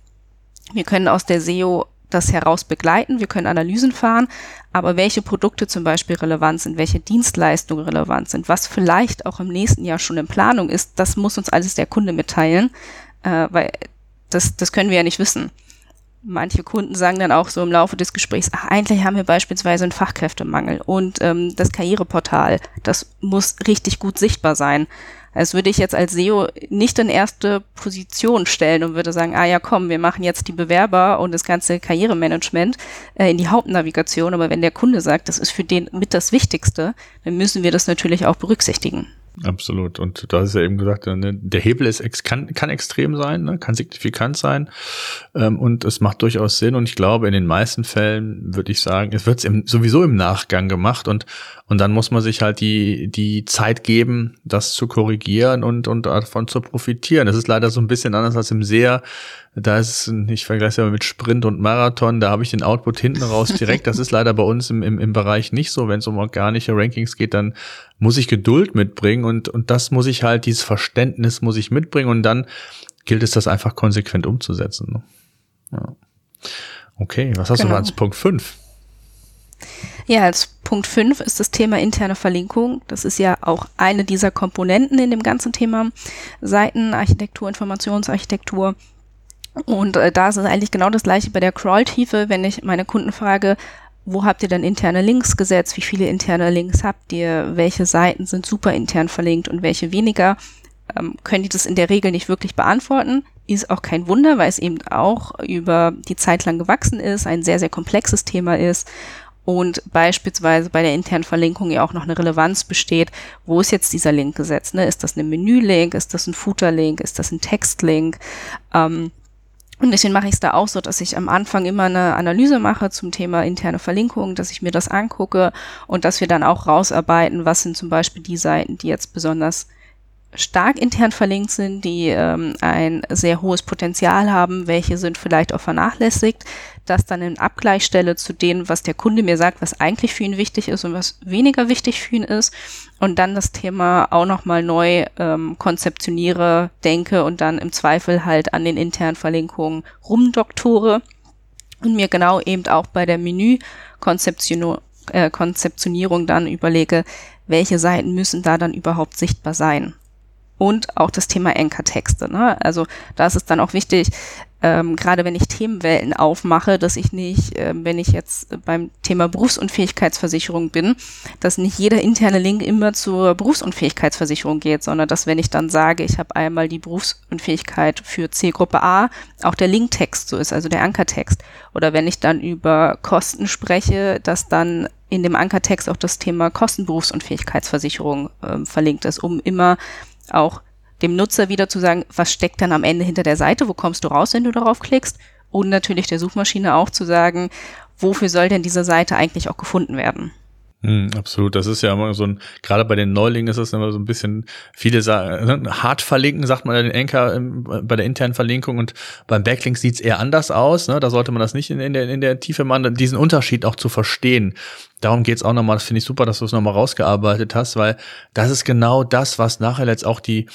wir können aus der SEO das heraus begleiten, wir können Analysen fahren, aber welche Produkte zum Beispiel relevant sind, welche Dienstleistungen relevant sind, was vielleicht auch im nächsten Jahr schon in Planung ist, das muss uns alles der Kunde mitteilen, äh, weil das, das können wir ja nicht wissen manche Kunden sagen dann auch so im Laufe des Gesprächs, ach, eigentlich haben wir beispielsweise einen Fachkräftemangel und ähm, das Karriereportal, das muss richtig gut sichtbar sein. Als würde ich jetzt als SEO nicht in erste Position stellen und würde sagen, ah ja, komm, wir machen jetzt die Bewerber und das ganze Karrieremanagement äh, in die Hauptnavigation. Aber wenn der Kunde sagt, das ist für den mit das Wichtigste, dann müssen wir das natürlich auch berücksichtigen. Absolut. Und du hast ja eben gesagt, ne, der Hebel ist ex kann, kann extrem sein, ne, kann signifikant sein. Ähm, und es macht durchaus Sinn. Und ich glaube, in den meisten Fällen würde ich sagen, es wird sowieso im Nachgang gemacht und, und dann muss man sich halt die, die Zeit geben, das zu korrigieren und, und davon zu profitieren. Das ist leider so ein bisschen anders als im SEA da ist, ich vergleiche es ja mit Sprint und Marathon, da habe ich den Output hinten raus direkt. Das ist leider bei uns im, im, im Bereich nicht so. Wenn es um organische Rankings geht, dann muss ich Geduld mitbringen und, und das muss ich halt, dieses Verständnis muss ich mitbringen und dann gilt es, das einfach konsequent umzusetzen. Ne? Ja. Okay, was hast genau. du als Punkt 5? Ja, als Punkt 5 ist das Thema interne Verlinkung. Das ist ja auch eine dieser Komponenten in dem ganzen Thema Seitenarchitektur, Informationsarchitektur. Und äh, da ist es eigentlich genau das gleiche bei der Crawl-Tiefe, wenn ich meine Kunden frage, wo habt ihr denn interne Links gesetzt? Wie viele interne Links habt ihr? Welche Seiten sind super intern verlinkt und welche weniger? Ähm, können die das in der Regel nicht wirklich beantworten? Ist auch kein Wunder, weil es eben auch über die Zeit lang gewachsen ist, ein sehr, sehr komplexes Thema ist und beispielsweise bei der internen Verlinkung ja auch noch eine Relevanz besteht, wo ist jetzt dieser Link gesetzt? Ne? Ist das ein Menü-Link? Ist das ein Footer-Link? Ist das ein Text-Link? Ähm, und deswegen mache ich es da auch so, dass ich am Anfang immer eine Analyse mache zum Thema interne Verlinkung, dass ich mir das angucke und dass wir dann auch rausarbeiten, was sind zum Beispiel die Seiten, die jetzt besonders stark intern verlinkt sind, die ähm, ein sehr hohes Potenzial haben, welche sind vielleicht auch vernachlässigt, das dann in Abgleich stelle zu dem, was der Kunde mir sagt, was eigentlich für ihn wichtig ist und was weniger wichtig für ihn ist und dann das Thema auch nochmal neu ähm, konzeptioniere, denke und dann im Zweifel halt an den internen Verlinkungen rumdoktore und mir genau eben auch bei der Menü-Konzeptionierung äh, dann überlege, welche Seiten müssen da dann überhaupt sichtbar sein und auch das Thema Anchor-Texte. Ne? Also da ist es dann auch wichtig, ähm, gerade wenn ich Themenwelten aufmache, dass ich nicht, äh, wenn ich jetzt beim Thema Berufsunfähigkeitsversicherung bin, dass nicht jeder interne Link immer zur Berufsunfähigkeitsversicherung geht, sondern dass wenn ich dann sage, ich habe einmal die Berufsunfähigkeit für Zielgruppe A, auch der Linktext so ist, also der Ankertext. Oder wenn ich dann über Kosten spreche, dass dann in dem Ankertext auch das Thema Kostenberufsunfähigkeitsversicherung äh, verlinkt ist, um immer auch dem Nutzer wieder zu sagen, was steckt dann am Ende hinter der Seite, wo kommst du raus, wenn du darauf klickst und natürlich der Suchmaschine auch zu sagen, wofür soll denn diese Seite eigentlich auch gefunden werden. Mm, absolut, das ist ja immer so ein, gerade bei den Neulingen ist es immer so ein bisschen, viele sagen, ne, hart verlinken, sagt man den Anker bei der internen Verlinkung und beim Backlink sieht's eher anders aus, ne? da sollte man das nicht in, in, der, in der Tiefe machen, diesen Unterschied auch zu verstehen. Darum geht's auch nochmal, das finde ich super, dass du es nochmal rausgearbeitet hast, weil das ist genau das, was nachher jetzt auch die,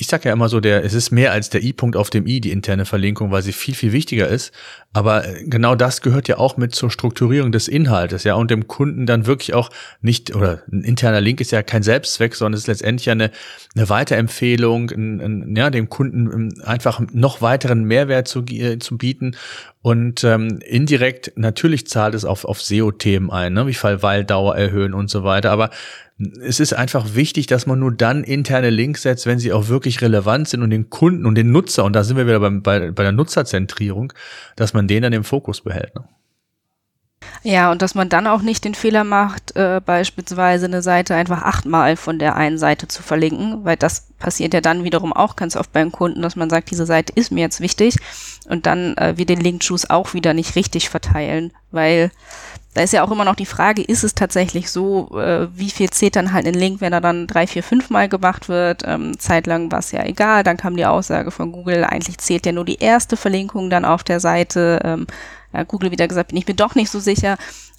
ich sage ja immer so, der, es ist mehr als der I-Punkt auf dem I, die interne Verlinkung, weil sie viel, viel wichtiger ist. Aber äh, genau das gehört ja auch mit zur Strukturierung des Inhaltes, ja, und dem Kunden dann wirklich auch nicht, oder ein interner Link ist ja kein Selbstzweck, sondern es ist letztendlich ja eine, eine Weiterempfehlung, ein, ein, ja, dem Kunden ähm, einfach noch weiteren Mehrwert zu, äh, zu bieten. Und ähm, indirekt, natürlich zahlt es auf, auf SEO-Themen ein, ne, wie Fallweildauer erhöhen und so weiter. Aber es ist einfach wichtig, dass man nur dann interne Links setzt, wenn sie auch wirklich relevant sind und den Kunden und den Nutzer, und da sind wir wieder beim, bei, bei der Nutzerzentrierung, dass man den dann im Fokus behält. Ne? Ja, und dass man dann auch nicht den Fehler macht, äh, beispielsweise eine Seite einfach achtmal von der einen Seite zu verlinken, weil das passiert ja dann wiederum auch ganz oft beim Kunden, dass man sagt, diese Seite ist mir jetzt wichtig und dann äh, wir den Link-Juice auch wieder nicht richtig verteilen, weil da ist ja auch immer noch die Frage, ist es tatsächlich so, äh, wie viel zählt dann halt ein Link, wenn er dann drei, vier, fünf Mal gemacht wird? Ähm, zeitlang war es ja egal, dann kam die Aussage von Google, eigentlich zählt ja nur die erste Verlinkung dann auf der Seite. Ähm, ja, Google wieder gesagt, bin ich mir doch nicht so sicher.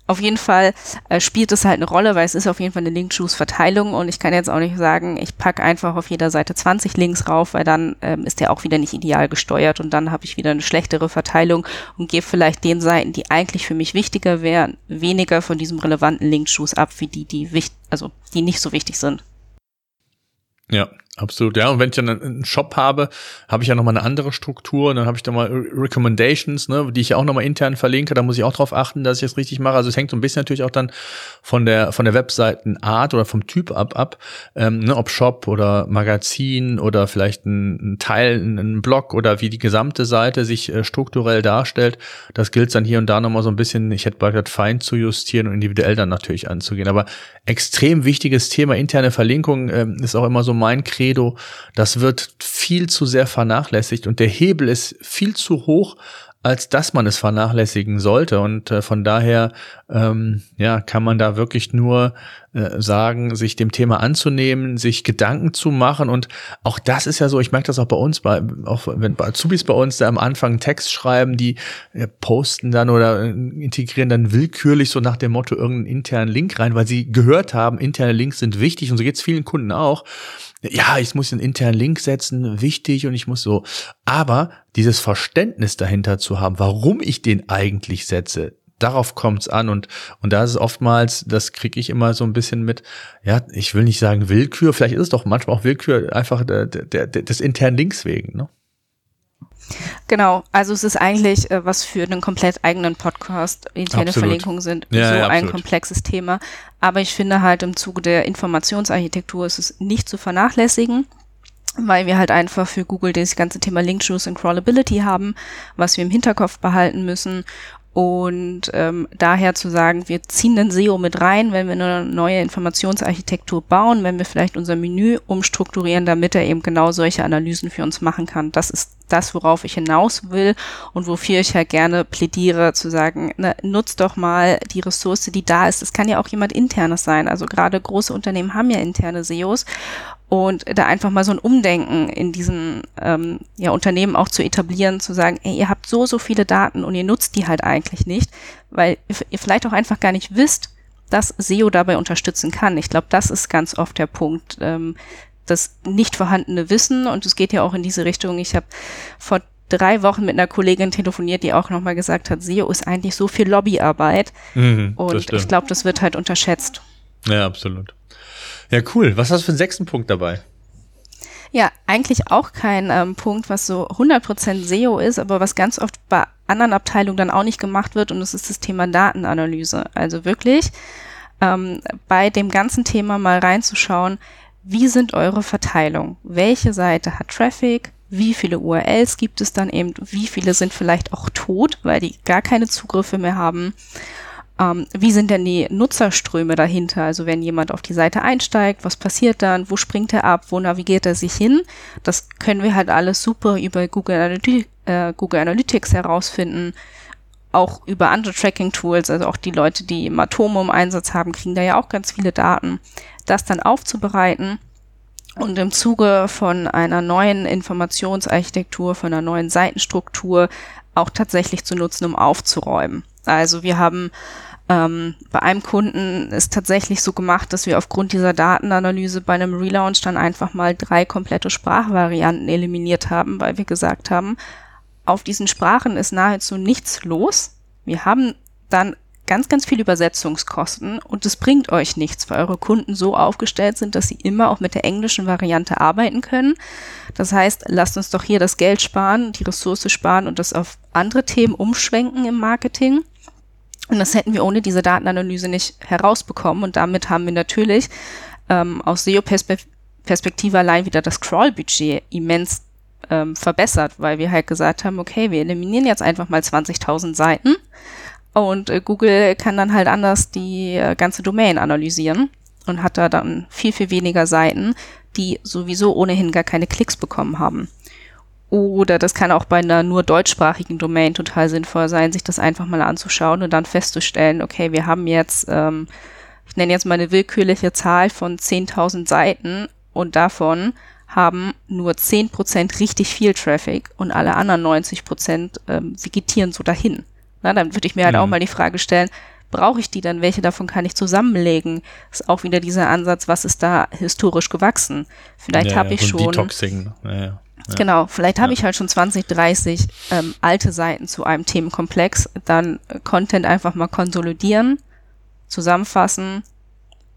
Auf jeden Fall äh, spielt es halt eine Rolle, weil es ist auf jeden Fall eine Link-Choose-Verteilung und ich kann jetzt auch nicht sagen, ich packe einfach auf jeder Seite 20 Links rauf, weil dann ähm, ist der auch wieder nicht ideal gesteuert und dann habe ich wieder eine schlechtere Verteilung und gebe vielleicht den Seiten, die eigentlich für mich wichtiger wären, weniger von diesem relevanten Link-Choose ab, wie die, die wichtig, also die nicht so wichtig sind. Ja, Absolut, ja. Und wenn ich dann einen Shop habe, habe ich ja nochmal eine andere Struktur. Dann habe ich da mal Recommendations, ne, die ich ja auch nochmal intern verlinke. Da muss ich auch drauf achten, dass ich das richtig mache. Also es hängt so ein bisschen natürlich auch dann von der von der Webseitenart oder vom Typ ab ab, ähm, ne, ob Shop oder Magazin oder vielleicht ein, ein Teil, ein, Blog oder wie die gesamte Seite sich äh, strukturell darstellt. Das gilt dann hier und da nochmal so ein bisschen, ich hätte bald gesagt, fein zu justieren und individuell dann natürlich anzugehen. Aber extrem wichtiges Thema interne Verlinkung ähm, ist auch immer so mein Credo Credo, das wird viel zu sehr vernachlässigt und der Hebel ist viel zu hoch, als dass man es vernachlässigen sollte. Und äh, von daher ähm, ja, kann man da wirklich nur äh, sagen, sich dem Thema anzunehmen, sich Gedanken zu machen. Und auch das ist ja so, ich merke das auch bei uns, bei, auch wenn bei Azubis bei uns da am Anfang Text schreiben, die äh, posten dann oder äh, integrieren dann willkürlich so nach dem Motto irgendeinen internen Link rein, weil sie gehört haben, interne Links sind wichtig und so geht es vielen Kunden auch ja, ich muss einen internen Link setzen, wichtig und ich muss so. Aber dieses Verständnis dahinter zu haben, warum ich den eigentlich setze, darauf kommt's an und und da ist es oftmals, das kriege ich immer so ein bisschen mit. Ja, ich will nicht sagen Willkür, vielleicht ist es doch manchmal auch Willkür einfach der, der, der, des internen Links wegen. Ne? Genau, also es ist eigentlich äh, was für einen komplett eigenen Podcast. Interne. Verlinkungen sind ja, so ja, ein komplexes Thema. Aber ich finde halt im Zuge der Informationsarchitektur ist es nicht zu vernachlässigen weil wir halt einfach für Google das ganze Thema Link Juice und Crawlability haben, was wir im Hinterkopf behalten müssen und ähm, daher zu sagen, wir ziehen den SEO mit rein, wenn wir eine neue Informationsarchitektur bauen, wenn wir vielleicht unser Menü umstrukturieren, damit er eben genau solche Analysen für uns machen kann. Das ist das, worauf ich hinaus will und wofür ich ja gerne plädiere, zu sagen, ne, nutzt doch mal die Ressource, die da ist. Es kann ja auch jemand internes sein. Also gerade große Unternehmen haben ja interne SEOs und da einfach mal so ein Umdenken in diesen ähm, ja, Unternehmen auch zu etablieren, zu sagen, ey, ihr habt so, so viele Daten und ihr nutzt die halt eigentlich nicht, weil ihr vielleicht auch einfach gar nicht wisst, dass SEO dabei unterstützen kann. Ich glaube, das ist ganz oft der Punkt, ähm, das nicht vorhandene Wissen und es geht ja auch in diese Richtung. Ich habe vor drei Wochen mit einer Kollegin telefoniert, die auch nochmal gesagt hat, SEO ist eigentlich so viel Lobbyarbeit mhm, und ich glaube, das wird halt unterschätzt. Ja, absolut. Ja, cool. Was hast du für einen sechsten Punkt dabei? Ja, eigentlich auch kein ähm, Punkt, was so 100% SEO ist, aber was ganz oft bei anderen Abteilungen dann auch nicht gemacht wird und das ist das Thema Datenanalyse. Also wirklich ähm, bei dem ganzen Thema mal reinzuschauen, wie sind eure Verteilung? Welche Seite hat Traffic? Wie viele URLs gibt es dann eben? Wie viele sind vielleicht auch tot, weil die gar keine Zugriffe mehr haben? Ähm, wie sind denn die Nutzerströme dahinter? Also wenn jemand auf die Seite einsteigt, was passiert dann? Wo springt er ab? Wo navigiert er sich hin? Das können wir halt alles super über Google, Analytics, äh, Google Analytics herausfinden. Auch über andere Tracking-Tools, also auch die Leute, die Matomo im Einsatz haben, kriegen da ja auch ganz viele Daten. Das dann aufzubereiten und im Zuge von einer neuen Informationsarchitektur, von einer neuen Seitenstruktur auch tatsächlich zu nutzen, um aufzuräumen. Also wir haben ähm, bei einem Kunden ist tatsächlich so gemacht, dass wir aufgrund dieser Datenanalyse bei einem Relaunch dann einfach mal drei komplette Sprachvarianten eliminiert haben, weil wir gesagt haben, auf diesen Sprachen ist nahezu nichts los. Wir haben dann ganz, ganz viel Übersetzungskosten und es bringt euch nichts, weil eure Kunden so aufgestellt sind, dass sie immer auch mit der englischen Variante arbeiten können. Das heißt, lasst uns doch hier das Geld sparen, die Ressource sparen und das auf andere Themen umschwenken im Marketing. Und das hätten wir ohne diese Datenanalyse nicht herausbekommen. Und damit haben wir natürlich ähm, aus SEO-Perspektive allein wieder das Crawl-Budget immens ähm, verbessert, weil wir halt gesagt haben, okay, wir eliminieren jetzt einfach mal 20.000 Seiten und äh, Google kann dann halt anders die äh, ganze Domain analysieren und hat da dann viel, viel weniger Seiten, die sowieso ohnehin gar keine Klicks bekommen haben. Oder das kann auch bei einer nur deutschsprachigen Domain total sinnvoll sein, sich das einfach mal anzuschauen und dann festzustellen, okay, wir haben jetzt, ähm, ich nenne jetzt mal eine willkürliche Zahl von 10.000 Seiten und davon haben nur 10% richtig viel Traffic und alle anderen 90% ähm, vegetieren so dahin. Na, dann würde ich mir halt mhm. auch mal die Frage stellen, brauche ich die dann? Welche davon kann ich zusammenlegen? Ist auch wieder dieser Ansatz, was ist da historisch gewachsen? Vielleicht ja, habe ich schon. Detoxing. Ja, ja. Genau, vielleicht habe ja. ich halt schon 20, 30 ähm, alte Seiten zu einem Themenkomplex. Dann äh, Content einfach mal konsolidieren, zusammenfassen,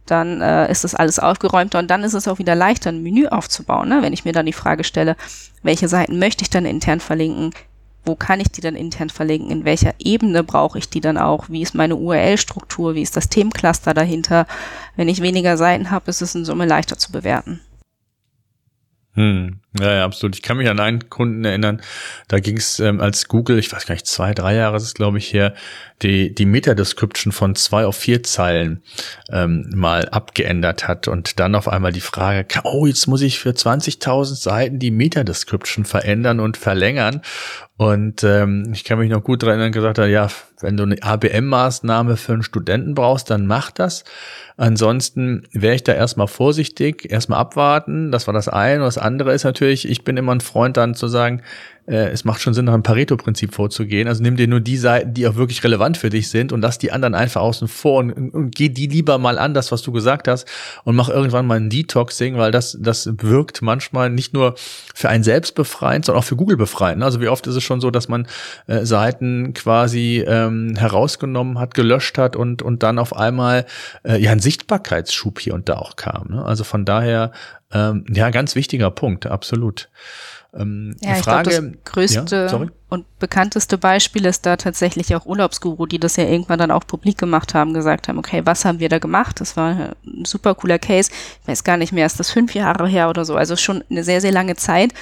dann äh, ist das alles aufgeräumter und dann ist es auch wieder leichter, ein Menü aufzubauen. Ne? Wenn ich mir dann die Frage stelle, welche Seiten möchte ich dann intern verlinken? Wo kann ich die dann intern verlinken? In welcher Ebene brauche ich die dann auch? Wie ist meine URL-Struktur? Wie ist das Themencluster dahinter? Wenn ich weniger Seiten habe, ist es in Summe leichter zu bewerten. Hm. Ja, ja, absolut. Ich kann mich an einen Kunden erinnern, da ging es ähm, als Google, ich weiß gar nicht, zwei, drei Jahre ist es, glaube ich, her, die, die Meta-Description von zwei auf vier Zeilen ähm, mal abgeändert hat und dann auf einmal die Frage, oh, jetzt muss ich für 20.000 Seiten die Meta-Description verändern und verlängern. Und ähm, ich kann mich noch gut daran erinnern, gesagt hat, ja, wenn du eine ABM-Maßnahme für einen Studenten brauchst, dann mach das. Ansonsten wäre ich da erstmal vorsichtig, erstmal abwarten. Das war das eine. Und das andere ist natürlich, ich bin immer ein Freund dann zu sagen, äh, es macht schon Sinn, nach dem Pareto-Prinzip vorzugehen. Also nimm dir nur die Seiten, die auch wirklich relevant für dich sind und lass die anderen einfach außen vor und, und, und geh die lieber mal an, das, was du gesagt hast, und mach irgendwann mal ein Detoxing, weil das, das wirkt manchmal nicht nur für einen selbst befreiend, sondern auch für Google befreiend. Also wie oft ist es schon so, dass man äh, Seiten quasi ähm, herausgenommen hat, gelöscht hat und, und dann auf einmal äh, ja ein Sichtbarkeitsschub hier und da auch kam. Ne? Also von daher, ähm, ja, ganz wichtiger Punkt, absolut. Ähm, ja, ich glaube, das größte ja, und bekannteste Beispiel ist da tatsächlich auch Urlaubsguru, die das ja irgendwann dann auch publik gemacht haben, gesagt haben, okay, was haben wir da gemacht? Das war ein super cooler Case. Ich weiß gar nicht mehr, ist das fünf Jahre her oder so, also schon eine sehr, sehr lange Zeit.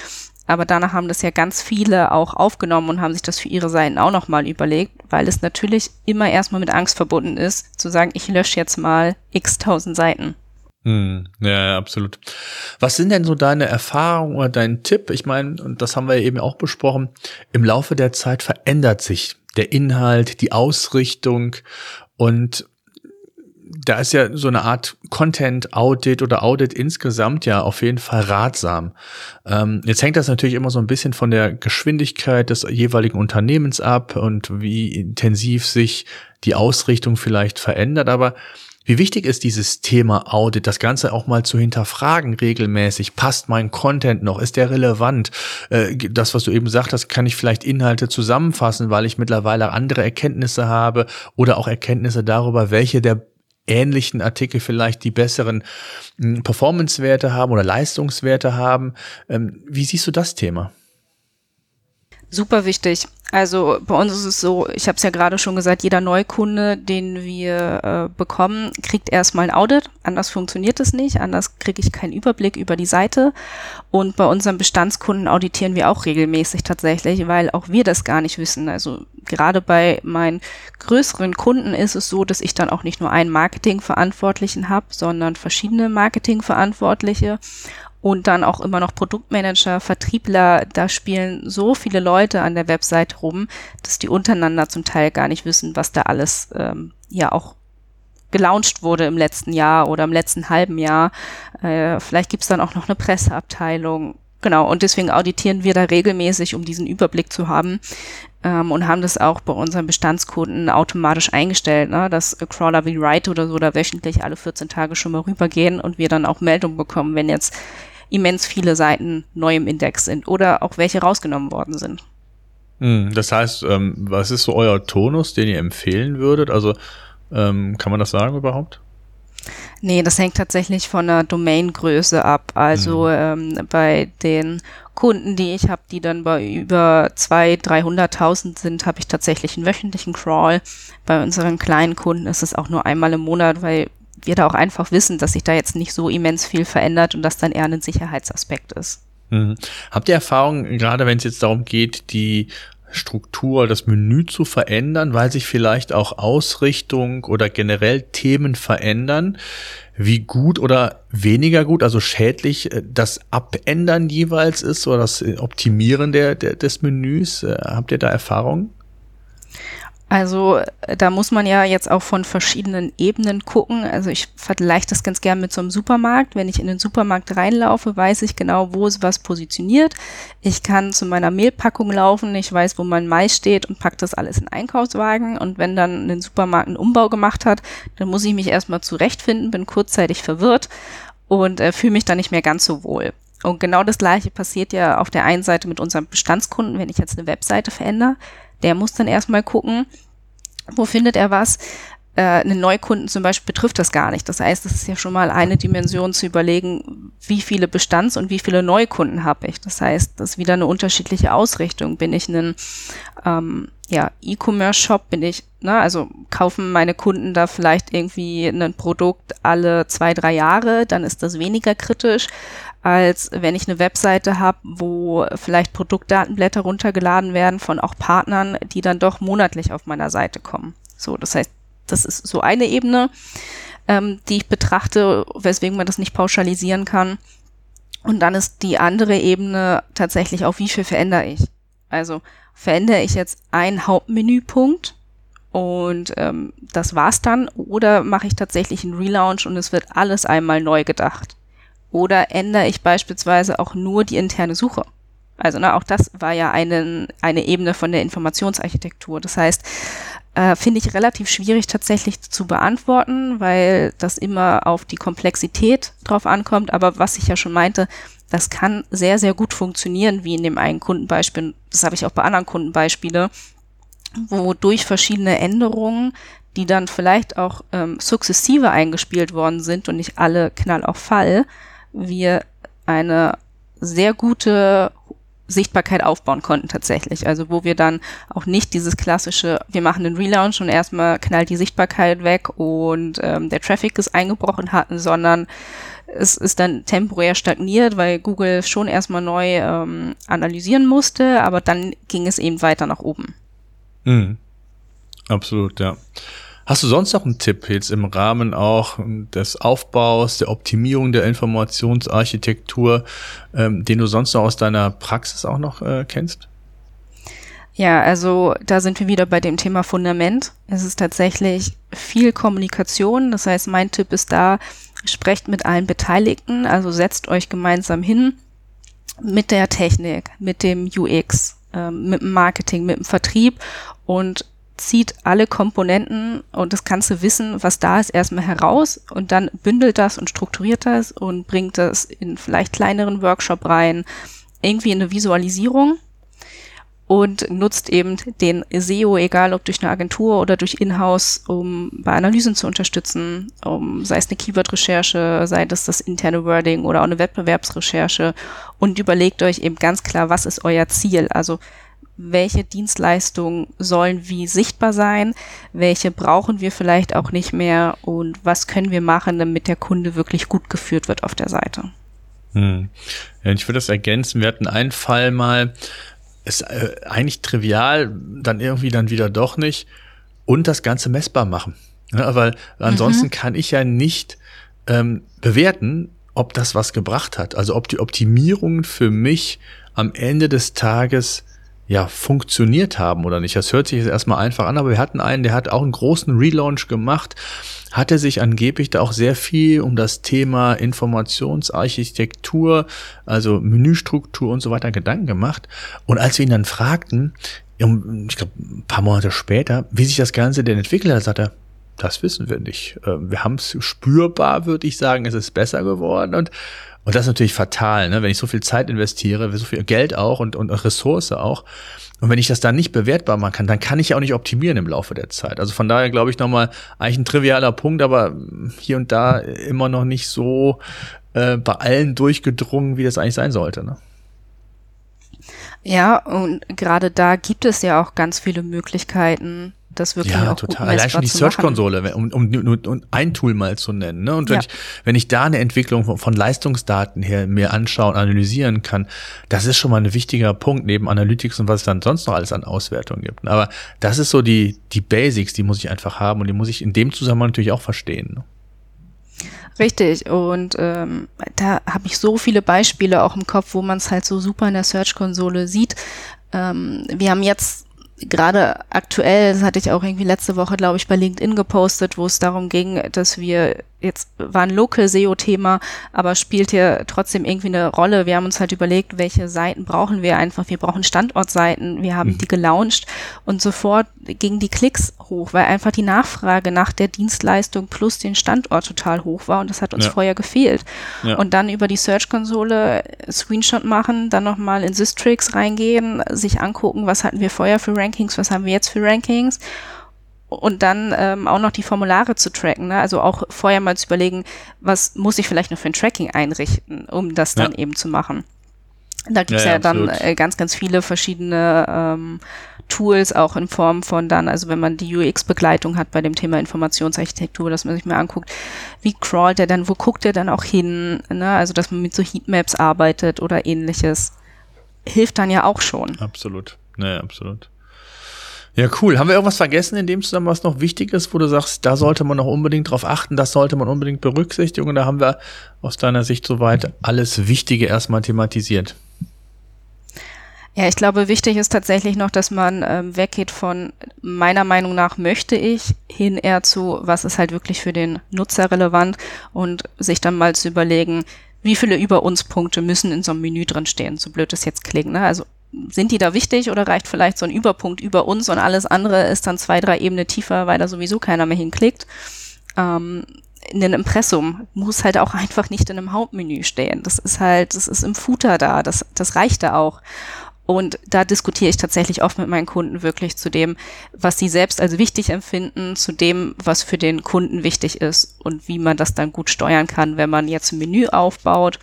Aber danach haben das ja ganz viele auch aufgenommen und haben sich das für ihre Seiten auch nochmal überlegt, weil es natürlich immer erstmal mit Angst verbunden ist, zu sagen, ich lösche jetzt mal x tausend Seiten. Hm, ja, absolut. Was sind denn so deine Erfahrungen oder dein Tipp? Ich meine, und das haben wir eben auch besprochen, im Laufe der Zeit verändert sich der Inhalt, die Ausrichtung und da ist ja so eine Art Content Audit oder Audit insgesamt ja auf jeden Fall ratsam. Ähm, jetzt hängt das natürlich immer so ein bisschen von der Geschwindigkeit des jeweiligen Unternehmens ab und wie intensiv sich die Ausrichtung vielleicht verändert, aber wie wichtig ist dieses Thema Audit, das Ganze auch mal zu hinterfragen regelmäßig? Passt mein Content noch? Ist der relevant? Äh, das, was du eben gesagt hast, kann ich vielleicht Inhalte zusammenfassen, weil ich mittlerweile andere Erkenntnisse habe oder auch Erkenntnisse darüber, welche der ähnlichen Artikel vielleicht die besseren hm, Performance-Werte haben oder Leistungswerte haben. Ähm, wie siehst du das Thema? Super wichtig. Also bei uns ist es so, ich habe es ja gerade schon gesagt, jeder Neukunde, den wir äh, bekommen, kriegt erstmal ein Audit. Anders funktioniert es nicht, anders kriege ich keinen Überblick über die Seite. Und bei unseren Bestandskunden auditieren wir auch regelmäßig tatsächlich, weil auch wir das gar nicht wissen. Also gerade bei meinen größeren Kunden ist es so, dass ich dann auch nicht nur einen Marketingverantwortlichen habe, sondern verschiedene Marketingverantwortliche und dann auch immer noch Produktmanager, Vertriebler, da spielen so viele Leute an der Website rum, dass die untereinander zum Teil gar nicht wissen, was da alles ähm, ja auch gelauncht wurde im letzten Jahr oder im letzten halben Jahr. Äh, vielleicht gibt's dann auch noch eine Presseabteilung. Genau, und deswegen auditieren wir da regelmäßig, um diesen Überblick zu haben ähm, und haben das auch bei unseren Bestandskunden automatisch eingestellt, ne, dass Crawler wie Write oder so da wöchentlich alle 14 Tage schon mal rübergehen und wir dann auch Meldungen bekommen, wenn jetzt immens viele Seiten neu im Index sind oder auch welche rausgenommen worden sind. Hm, das heißt, ähm, was ist so euer Tonus, den ihr empfehlen würdet? Also ähm, kann man das sagen überhaupt? Nee, das hängt tatsächlich von der Domaingröße ab. Also mhm. ähm, bei den Kunden, die ich habe, die dann bei über 200.000, 300.000 sind, habe ich tatsächlich einen wöchentlichen Crawl. Bei unseren kleinen Kunden ist es auch nur einmal im Monat, weil wir da auch einfach wissen, dass sich da jetzt nicht so immens viel verändert und das dann eher ein Sicherheitsaspekt ist. Mhm. Habt ihr Erfahrung, gerade wenn es jetzt darum geht, die Struktur, das Menü zu verändern, weil sich vielleicht auch Ausrichtung oder generell Themen verändern, wie gut oder weniger gut, also schädlich äh, das Abändern jeweils ist oder das Optimieren der, der des Menüs. Äh, habt ihr da Erfahrungen? Also äh, da muss man ja jetzt auch von verschiedenen Ebenen gucken. Also ich vergleiche das ganz gern mit so einem Supermarkt. Wenn ich in den Supermarkt reinlaufe, weiß ich genau, wo ist was positioniert. Ich kann zu meiner Mehlpackung laufen, ich weiß, wo mein Mais steht und pack das alles in Einkaufswagen. Und wenn dann ein Supermarkt einen Umbau gemacht hat, dann muss ich mich erstmal zurechtfinden, bin kurzzeitig verwirrt und äh, fühle mich dann nicht mehr ganz so wohl. Und genau das gleiche passiert ja auf der einen Seite mit unserem Bestandskunden, wenn ich jetzt eine Webseite verändere. Der muss dann erstmal gucken, wo findet er was? Äh, einen Neukunden zum Beispiel betrifft das gar nicht. Das heißt, es ist ja schon mal eine Dimension zu überlegen, wie viele Bestands- und wie viele Neukunden habe ich. Das heißt, das ist wieder eine unterschiedliche Ausrichtung. Bin ich ein ähm, ja, E-Commerce-Shop, bin ich, ne, also kaufen meine Kunden da vielleicht irgendwie ein Produkt alle zwei, drei Jahre, dann ist das weniger kritisch, als wenn ich eine Webseite habe, wo vielleicht Produktdatenblätter runtergeladen werden von auch Partnern, die dann doch monatlich auf meiner Seite kommen. So, das heißt, das ist so eine Ebene, ähm, die ich betrachte, weswegen man das nicht pauschalisieren kann. Und dann ist die andere Ebene tatsächlich auch, wie viel verändere ich? Also verändere ich jetzt einen Hauptmenüpunkt und ähm, das war's dann oder mache ich tatsächlich einen Relaunch und es wird alles einmal neu gedacht? Oder ändere ich beispielsweise auch nur die interne Suche? Also ne, auch das war ja eine, eine Ebene von der Informationsarchitektur. Das heißt, äh, finde ich relativ schwierig tatsächlich zu beantworten, weil das immer auf die Komplexität drauf ankommt. Aber was ich ja schon meinte, das kann sehr, sehr gut funktionieren, wie in dem einen Kundenbeispiel. Das habe ich auch bei anderen Kundenbeispiele, wo durch verschiedene Änderungen, die dann vielleicht auch ähm, sukzessive eingespielt worden sind und nicht alle knall auf Fall, wir eine sehr gute Sichtbarkeit aufbauen konnten tatsächlich. Also wo wir dann auch nicht dieses klassische, wir machen den Relaunch und erstmal knallt die Sichtbarkeit weg und ähm, der Traffic ist eingebrochen hatten, sondern es ist dann temporär stagniert, weil Google schon erstmal neu ähm, analysieren musste, aber dann ging es eben weiter nach oben. Mhm. Absolut, ja. Hast du sonst noch einen Tipp jetzt im Rahmen auch des Aufbaus, der Optimierung der Informationsarchitektur, ähm, den du sonst noch aus deiner Praxis auch noch äh, kennst? Ja, also da sind wir wieder bei dem Thema Fundament. Es ist tatsächlich viel Kommunikation. Das heißt, mein Tipp ist da, sprecht mit allen Beteiligten, also setzt euch gemeinsam hin mit der Technik, mit dem UX, ähm, mit dem Marketing, mit dem Vertrieb und zieht alle Komponenten und das ganze Wissen, was da ist, erstmal heraus und dann bündelt das und strukturiert das und bringt das in vielleicht kleineren Workshop rein, irgendwie in eine Visualisierung und nutzt eben den SEO, egal ob durch eine Agentur oder durch Inhouse, um bei Analysen zu unterstützen, um sei es eine Keyword-Recherche, sei es das interne Wording oder auch eine Wettbewerbsrecherche und überlegt euch eben ganz klar, was ist euer Ziel? Also welche Dienstleistungen sollen wie sichtbar sein, welche brauchen wir vielleicht auch nicht mehr und was können wir machen, damit der Kunde wirklich gut geführt wird auf der Seite. Hm. Ja, ich würde das ergänzen. Wir hatten einen Fall mal, ist äh, eigentlich trivial, dann irgendwie dann wieder doch nicht und das Ganze messbar machen. Ja, weil ansonsten mhm. kann ich ja nicht ähm, bewerten, ob das was gebracht hat. Also ob die Optimierungen für mich am Ende des Tages ja, funktioniert haben oder nicht. Das hört sich jetzt erstmal einfach an, aber wir hatten einen, der hat auch einen großen Relaunch gemacht, hatte sich angeblich da auch sehr viel um das Thema Informationsarchitektur, also Menüstruktur und so weiter Gedanken gemacht. Und als wir ihn dann fragten, ich glaube, ein paar Monate später, wie sich das Ganze denn entwickelt hat, sagt er, das wissen wir nicht. Ähm, wir haben es spürbar, würde ich sagen, es ist besser geworden und und das ist natürlich fatal, ne? wenn ich so viel Zeit investiere, so viel Geld auch und, und Ressource auch. Und wenn ich das dann nicht bewertbar machen kann, dann kann ich ja auch nicht optimieren im Laufe der Zeit. Also von daher glaube ich nochmal eigentlich ein trivialer Punkt, aber hier und da immer noch nicht so äh, bei allen durchgedrungen, wie das eigentlich sein sollte. Ne? Ja, und gerade da gibt es ja auch ganz viele Möglichkeiten, das wirklich ja, auch total. Allein schon die Search-Konsole, um, um, um, ein Tool mal zu nennen. Ne? Und wenn, ja. ich, wenn ich da eine Entwicklung von, von, Leistungsdaten her mir anschauen, analysieren kann, das ist schon mal ein wichtiger Punkt neben Analytics und was es dann sonst noch alles an Auswertungen gibt. Aber das ist so die, die Basics, die muss ich einfach haben und die muss ich in dem Zusammenhang natürlich auch verstehen. Ne? Richtig, und ähm, da habe ich so viele Beispiele auch im Kopf, wo man es halt so super in der Search-Konsole sieht. Ähm, wir haben jetzt gerade aktuell, das hatte ich auch irgendwie letzte Woche, glaube ich, bei LinkedIn gepostet, wo es darum ging, dass wir jetzt war ein Local SEO-Thema, aber spielt hier trotzdem irgendwie eine Rolle. Wir haben uns halt überlegt, welche Seiten brauchen wir einfach. Wir brauchen Standortseiten. Wir haben mhm. die gelauncht und sofort gingen die Klicks hoch, weil einfach die Nachfrage nach der Dienstleistung plus den Standort total hoch war und das hat uns ja. vorher gefehlt. Ja. Und dann über die Search-Konsole Screenshot machen, dann nochmal in Systrix reingehen, sich angucken, was hatten wir vorher für Rankings, was haben wir jetzt für Rankings und dann ähm, auch noch die Formulare zu tracken. Ne? Also auch vorher mal zu überlegen, was muss ich vielleicht noch für ein Tracking einrichten, um das dann ja. eben zu machen. Da gibt's ja, ja, ja dann äh, ganz, ganz viele verschiedene ähm, Tools, auch in Form von dann, also wenn man die UX-Begleitung hat bei dem Thema Informationsarchitektur, dass man sich mal anguckt, wie crawlt er dann, wo guckt er dann auch hin, ne? also dass man mit so Heatmaps arbeitet oder ähnliches, hilft dann ja auch schon. Absolut, ne, absolut. Ja, cool. Haben wir irgendwas vergessen in dem Zusammenhang, was noch wichtig ist, wo du sagst, da sollte man noch unbedingt drauf achten, das sollte man unbedingt berücksichtigen? Und da haben wir aus deiner Sicht soweit alles Wichtige erstmal thematisiert. Ja, ich glaube, wichtig ist tatsächlich noch, dass man ähm, weggeht von meiner Meinung nach möchte ich hin eher zu, was ist halt wirklich für den Nutzer relevant und sich dann mal zu überlegen, wie viele über uns Punkte müssen in so einem Menü drin stehen, so blöd es jetzt klingt. Ne? Also sind die da wichtig oder reicht vielleicht so ein Überpunkt über uns und alles andere ist dann zwei, drei Ebenen tiefer, weil da sowieso keiner mehr hinklickt. Ähm, in einem Impressum muss halt auch einfach nicht in einem Hauptmenü stehen. Das ist halt, das ist im Footer da, das, das reicht da auch. Und da diskutiere ich tatsächlich oft mit meinen Kunden wirklich zu dem, was sie selbst als wichtig empfinden, zu dem, was für den Kunden wichtig ist und wie man das dann gut steuern kann, wenn man jetzt ein Menü aufbaut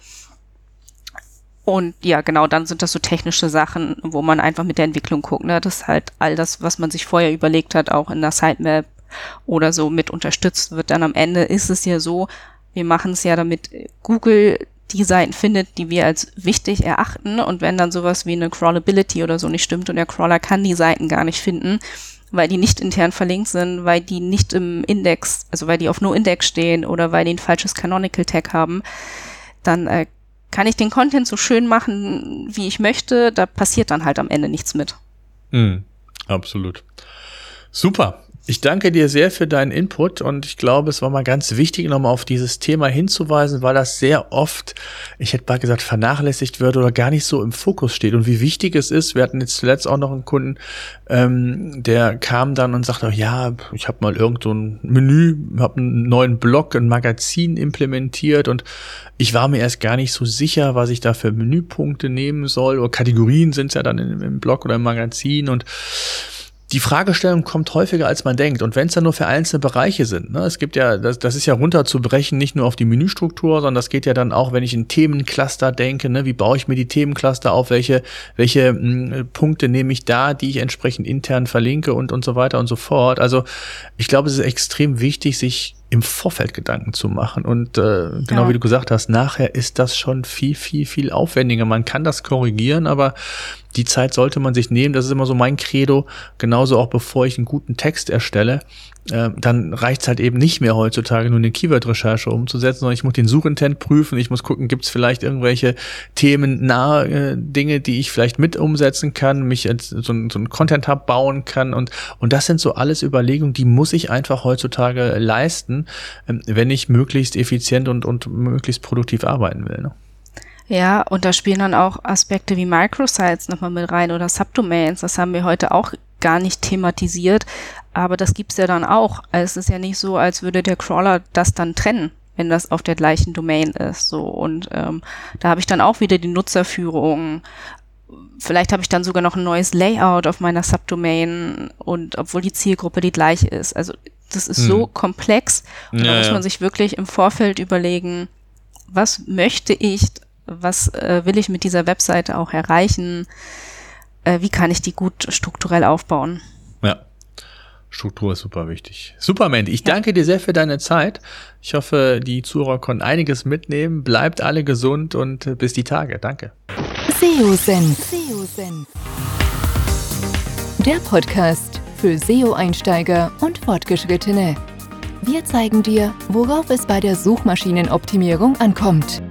und ja, genau, dann sind das so technische Sachen, wo man einfach mit der Entwicklung guckt. Ne? Das ist halt all das, was man sich vorher überlegt hat, auch in der Sitemap oder so mit unterstützt wird. Dann am Ende ist es ja so, wir machen es ja, damit Google die Seiten findet, die wir als wichtig erachten. Und wenn dann sowas wie eine Crawlability oder so nicht stimmt und der Crawler kann die Seiten gar nicht finden, weil die nicht intern verlinkt sind, weil die nicht im Index, also weil die auf No-Index stehen oder weil die ein falsches Canonical Tag haben, dann äh, kann ich den Content so schön machen, wie ich möchte, da passiert dann halt am Ende nichts mit. Mhm, absolut. Super. Ich danke dir sehr für deinen Input und ich glaube, es war mal ganz wichtig, nochmal auf dieses Thema hinzuweisen, weil das sehr oft, ich hätte mal gesagt, vernachlässigt wird oder gar nicht so im Fokus steht. Und wie wichtig es ist, wir hatten jetzt zuletzt auch noch einen Kunden, ähm, der kam dann und sagte, ja, ich habe mal irgend so ein Menü, habe einen neuen Blog, ein Magazin implementiert und ich war mir erst gar nicht so sicher, was ich da für Menüpunkte nehmen soll. Oder Kategorien sind ja dann im Blog oder im Magazin und die Fragestellung kommt häufiger, als man denkt. Und wenn es dann nur für einzelne Bereiche sind, ne, es gibt ja, das, das ist ja runterzubrechen, nicht nur auf die Menüstruktur, sondern das geht ja dann auch, wenn ich in Themencluster denke, ne, wie baue ich mir die Themencluster auf, welche, welche mh, hm, Punkte nehme ich da, die ich entsprechend intern verlinke und, und so weiter und so fort. Also ich glaube, es ist extrem wichtig, sich im Vorfeld Gedanken zu machen. Und äh, genau ja. wie du gesagt hast, nachher ist das schon viel, viel, viel aufwendiger. Man kann das korrigieren, aber die Zeit sollte man sich nehmen. Das ist immer so mein Credo. Genauso auch bevor ich einen guten Text erstelle, äh, dann reicht es halt eben nicht mehr heutzutage nur eine Keyword-Recherche umzusetzen, sondern ich muss den Suchintent prüfen. Ich muss gucken, gibt es vielleicht irgendwelche themennahe äh, Dinge, die ich vielleicht mit umsetzen kann, mich als so, so ein Content-Hub bauen kann. Und, und das sind so alles Überlegungen, die muss ich einfach heutzutage leisten, äh, wenn ich möglichst effizient und, und möglichst produktiv arbeiten will. Ne? Ja, und da spielen dann auch Aspekte wie Microsites nochmal mit rein oder Subdomains. Das haben wir heute auch gar nicht thematisiert, aber das gibt's ja dann auch. Also es ist ja nicht so, als würde der Crawler das dann trennen, wenn das auf der gleichen Domain ist. So und ähm, da habe ich dann auch wieder die Nutzerführung. Vielleicht habe ich dann sogar noch ein neues Layout auf meiner Subdomain und obwohl die Zielgruppe die gleiche ist. Also das ist hm. so komplex. Und ja, da muss man sich wirklich im Vorfeld überlegen, was möchte ich was äh, will ich mit dieser Webseite auch erreichen, äh, wie kann ich die gut strukturell aufbauen. Ja. Struktur ist super wichtig. Super, Mandy. Ich ja. danke dir sehr für deine Zeit. Ich hoffe, die Zuhörer konnten einiges mitnehmen. Bleibt alle gesund und bis die Tage. Danke. SEO-Senf. Der Podcast für SEO-Einsteiger und Fortgeschrittene. Wir zeigen dir, worauf es bei der Suchmaschinenoptimierung ankommt.